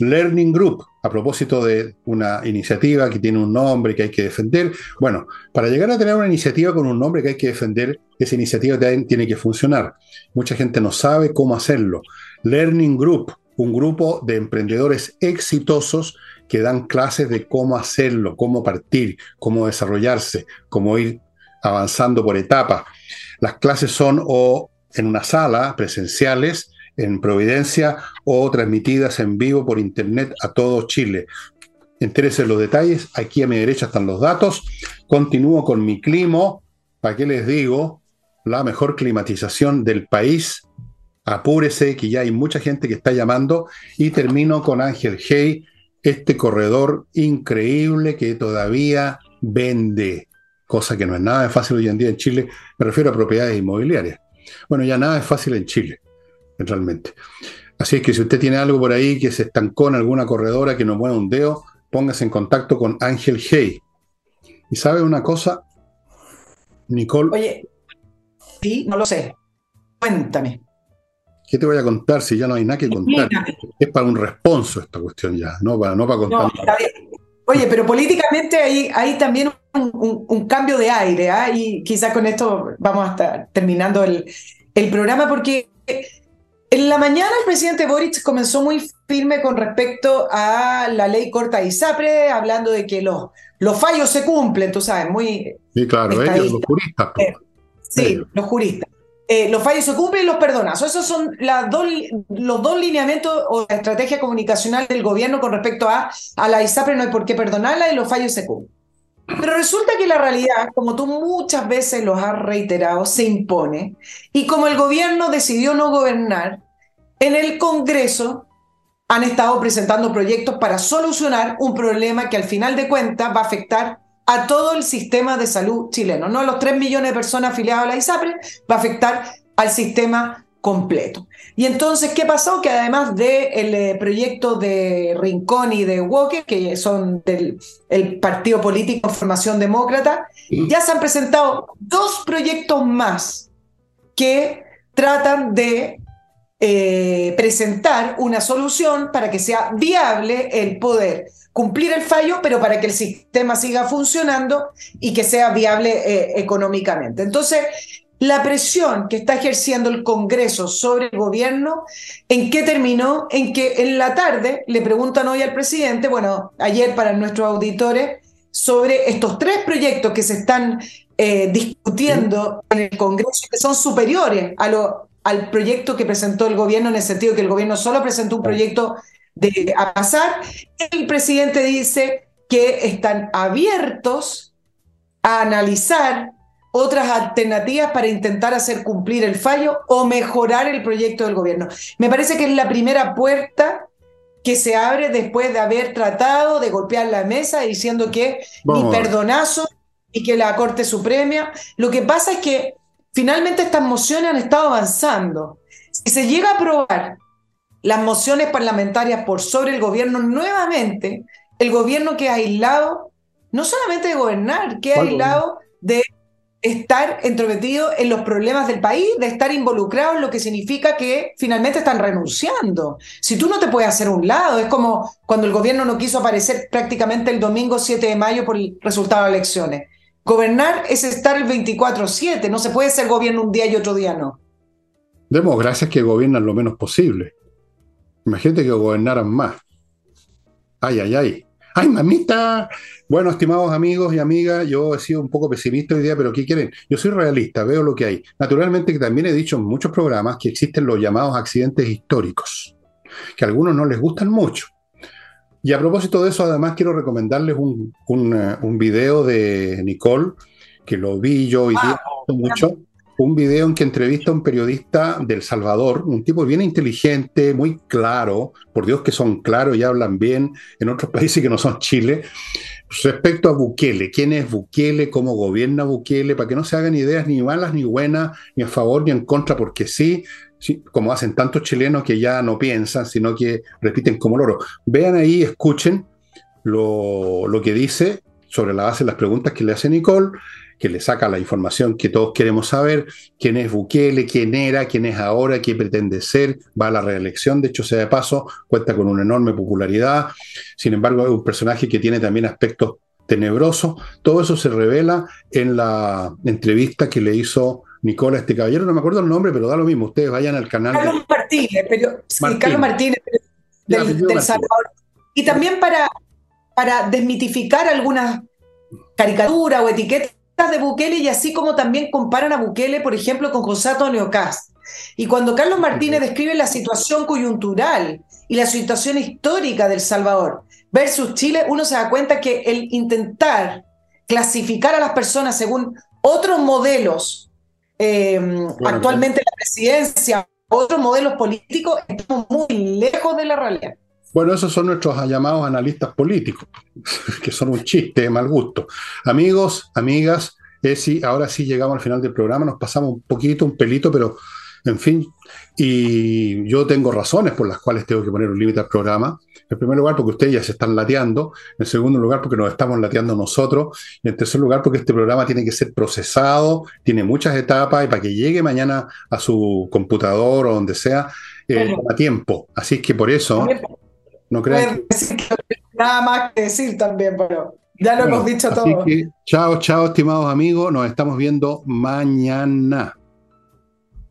Speaker 1: Learning Group, a propósito de una iniciativa que tiene un nombre que hay que defender. Bueno, para llegar a tener una iniciativa con un nombre que hay que defender, esa iniciativa tiene que funcionar. Mucha gente no sabe cómo hacerlo. Learning Group, un grupo de emprendedores exitosos que dan clases de cómo hacerlo, cómo partir, cómo desarrollarse, cómo ir avanzando por etapas. Las clases son o en una sala presenciales en Providencia o transmitidas en vivo por internet a todo Chile. Entérese los detalles, aquí a mi derecha están los datos. Continúo con mi clima, ¿para qué les digo? La mejor climatización del país. Apúrese, que ya hay mucha gente que está llamando. Y termino con Ángel Hey, este corredor increíble que todavía vende, cosa que no es nada fácil hoy en día en Chile. Me refiero a propiedades inmobiliarias. Bueno, ya nada es fácil en Chile realmente. Así es que si usted tiene algo por ahí que se estancó en alguna corredora que no mueve un dedo, póngase en contacto con Ángel Hey. Y sabe una cosa, Nicole.
Speaker 2: Oye, sí, no lo sé. Cuéntame.
Speaker 1: ¿Qué te voy a contar si ya no hay nada que contar? Es para un responso esta cuestión ya, no para, no para contar.
Speaker 2: Oye, pero políticamente hay, hay también un, cambio de aire, ¿ah? y quizás con esto vamos a estar terminando el, el programa, porque en la mañana el presidente Boric comenzó muy firme con respecto a la ley corta y ISAPRE, hablando de que los, los fallos se cumplen, tú sabes, muy...
Speaker 1: Sí, claro, ellos, los juristas.
Speaker 2: Eh, sí, los juristas. Eh, los fallos se cumplen y los perdonazos. Esos son las dos, los dos lineamientos o la estrategia comunicacional del gobierno con respecto a, a la ISAPRE, no hay por qué perdonarla y los fallos se cumplen. Pero resulta que la realidad, como tú muchas veces los has reiterado, se impone. Y como el gobierno decidió no gobernar, en el Congreso han estado presentando proyectos para solucionar un problema que al final de cuentas va a afectar a todo el sistema de salud chileno, no a los 3 millones de personas afiliadas a la ISAPRE, va a afectar al sistema completo. Y entonces, ¿qué pasó? Que además del de eh, proyecto de Rincón y de Walker, que son del el Partido Político Formación Demócrata, ya se han presentado dos proyectos más que tratan de eh, presentar una solución para que sea viable el poder cumplir el fallo, pero para que el sistema siga funcionando y que sea viable eh, económicamente. Entonces, la presión que está ejerciendo el Congreso sobre el gobierno, ¿en qué terminó? En que en la tarde le preguntan hoy al presidente, bueno, ayer para nuestros auditores, sobre estos tres proyectos que se están eh, discutiendo en el Congreso que son superiores a lo, al proyecto que presentó el gobierno, en el sentido que el gobierno solo presentó un proyecto de a pasar. El presidente dice que están abiertos a analizar otras alternativas para intentar hacer cumplir el fallo o mejorar el proyecto del gobierno. Me parece que es la primera puerta que se abre después de haber tratado de golpear la mesa diciendo que ni perdonazo y que la Corte Suprema. Lo que pasa es que finalmente estas mociones han estado avanzando. Si se llega a aprobar las mociones parlamentarias por sobre el gobierno, nuevamente el gobierno queda aislado, no solamente de gobernar, queda aislado de estar entrometido en los problemas del país, de estar involucrado en lo que significa que finalmente están renunciando. Si tú no te puedes hacer un lado, es como cuando el gobierno no quiso aparecer prácticamente el domingo 7 de mayo por el resultado de elecciones. Gobernar es estar el 24-7, no se puede ser gobierno un día y otro día no.
Speaker 1: Demos gracias que gobiernan lo menos posible. Imagínate que gobernaran más. Ay, ay, ay. ¡Ay, mamita! Bueno, estimados amigos y amigas, yo he sido un poco pesimista hoy día, pero ¿qué quieren? Yo soy realista, veo lo que hay. Naturalmente que también he dicho en muchos programas que existen los llamados accidentes históricos, que a algunos no les gustan mucho. Y a propósito de eso, además quiero recomendarles un, un, eh, video de Nicole, que lo vi yo hoy día mucho un video en que entrevista a un periodista del Salvador, un tipo bien inteligente, muy claro, por Dios que son claros y hablan bien en otros países que no son Chile, respecto a Bukele, quién es Bukele, cómo gobierna Bukele, para que no se hagan ideas ni malas ni buenas, ni a favor ni en contra, porque sí, sí como hacen tantos chilenos que ya no piensan, sino que repiten como loro. Vean ahí, escuchen lo, lo que dice sobre la base de las preguntas que le hace Nicole que le saca la información que todos queremos saber, quién es Bukele, quién era, quién es ahora, qué pretende ser, va a la reelección, de hecho sea de paso, cuenta con una enorme popularidad, sin embargo es un personaje que tiene también aspectos tenebrosos, todo eso se revela en la entrevista que le hizo Nicola, este caballero, no me acuerdo el nombre, pero da lo mismo, ustedes vayan al canal.
Speaker 2: Carlos Martínez, pero, Carlos Martínez. Del, Salvador. Y también para, para desmitificar algunas caricaturas o etiquetas de Bukele y así como también comparan a Bukele, por ejemplo, con José Antonio Cast. Y cuando Carlos Martínez describe la situación coyuntural y la situación histórica del Salvador versus Chile, uno se da cuenta que el intentar clasificar a las personas según otros modelos, eh, actualmente la presidencia, otros modelos políticos, estamos muy lejos de la realidad.
Speaker 1: Bueno, esos son nuestros llamados analistas políticos, que son un chiste de mal gusto. Amigos, amigas, Esi, ahora sí llegamos al final del programa, nos pasamos un poquito, un pelito, pero en fin, y yo tengo razones por las cuales tengo que poner un límite al programa. En primer lugar, porque ustedes ya se están lateando. En segundo lugar, porque nos estamos lateando nosotros. Y en tercer lugar, porque este programa tiene que ser procesado, tiene muchas etapas y para que llegue mañana a su computador o donde sea, eh, a tiempo. Así que por eso no
Speaker 2: Nada más que decir también, pero ya lo hemos dicho todo.
Speaker 1: chao, chao, estimados amigos. Nos estamos viendo mañana.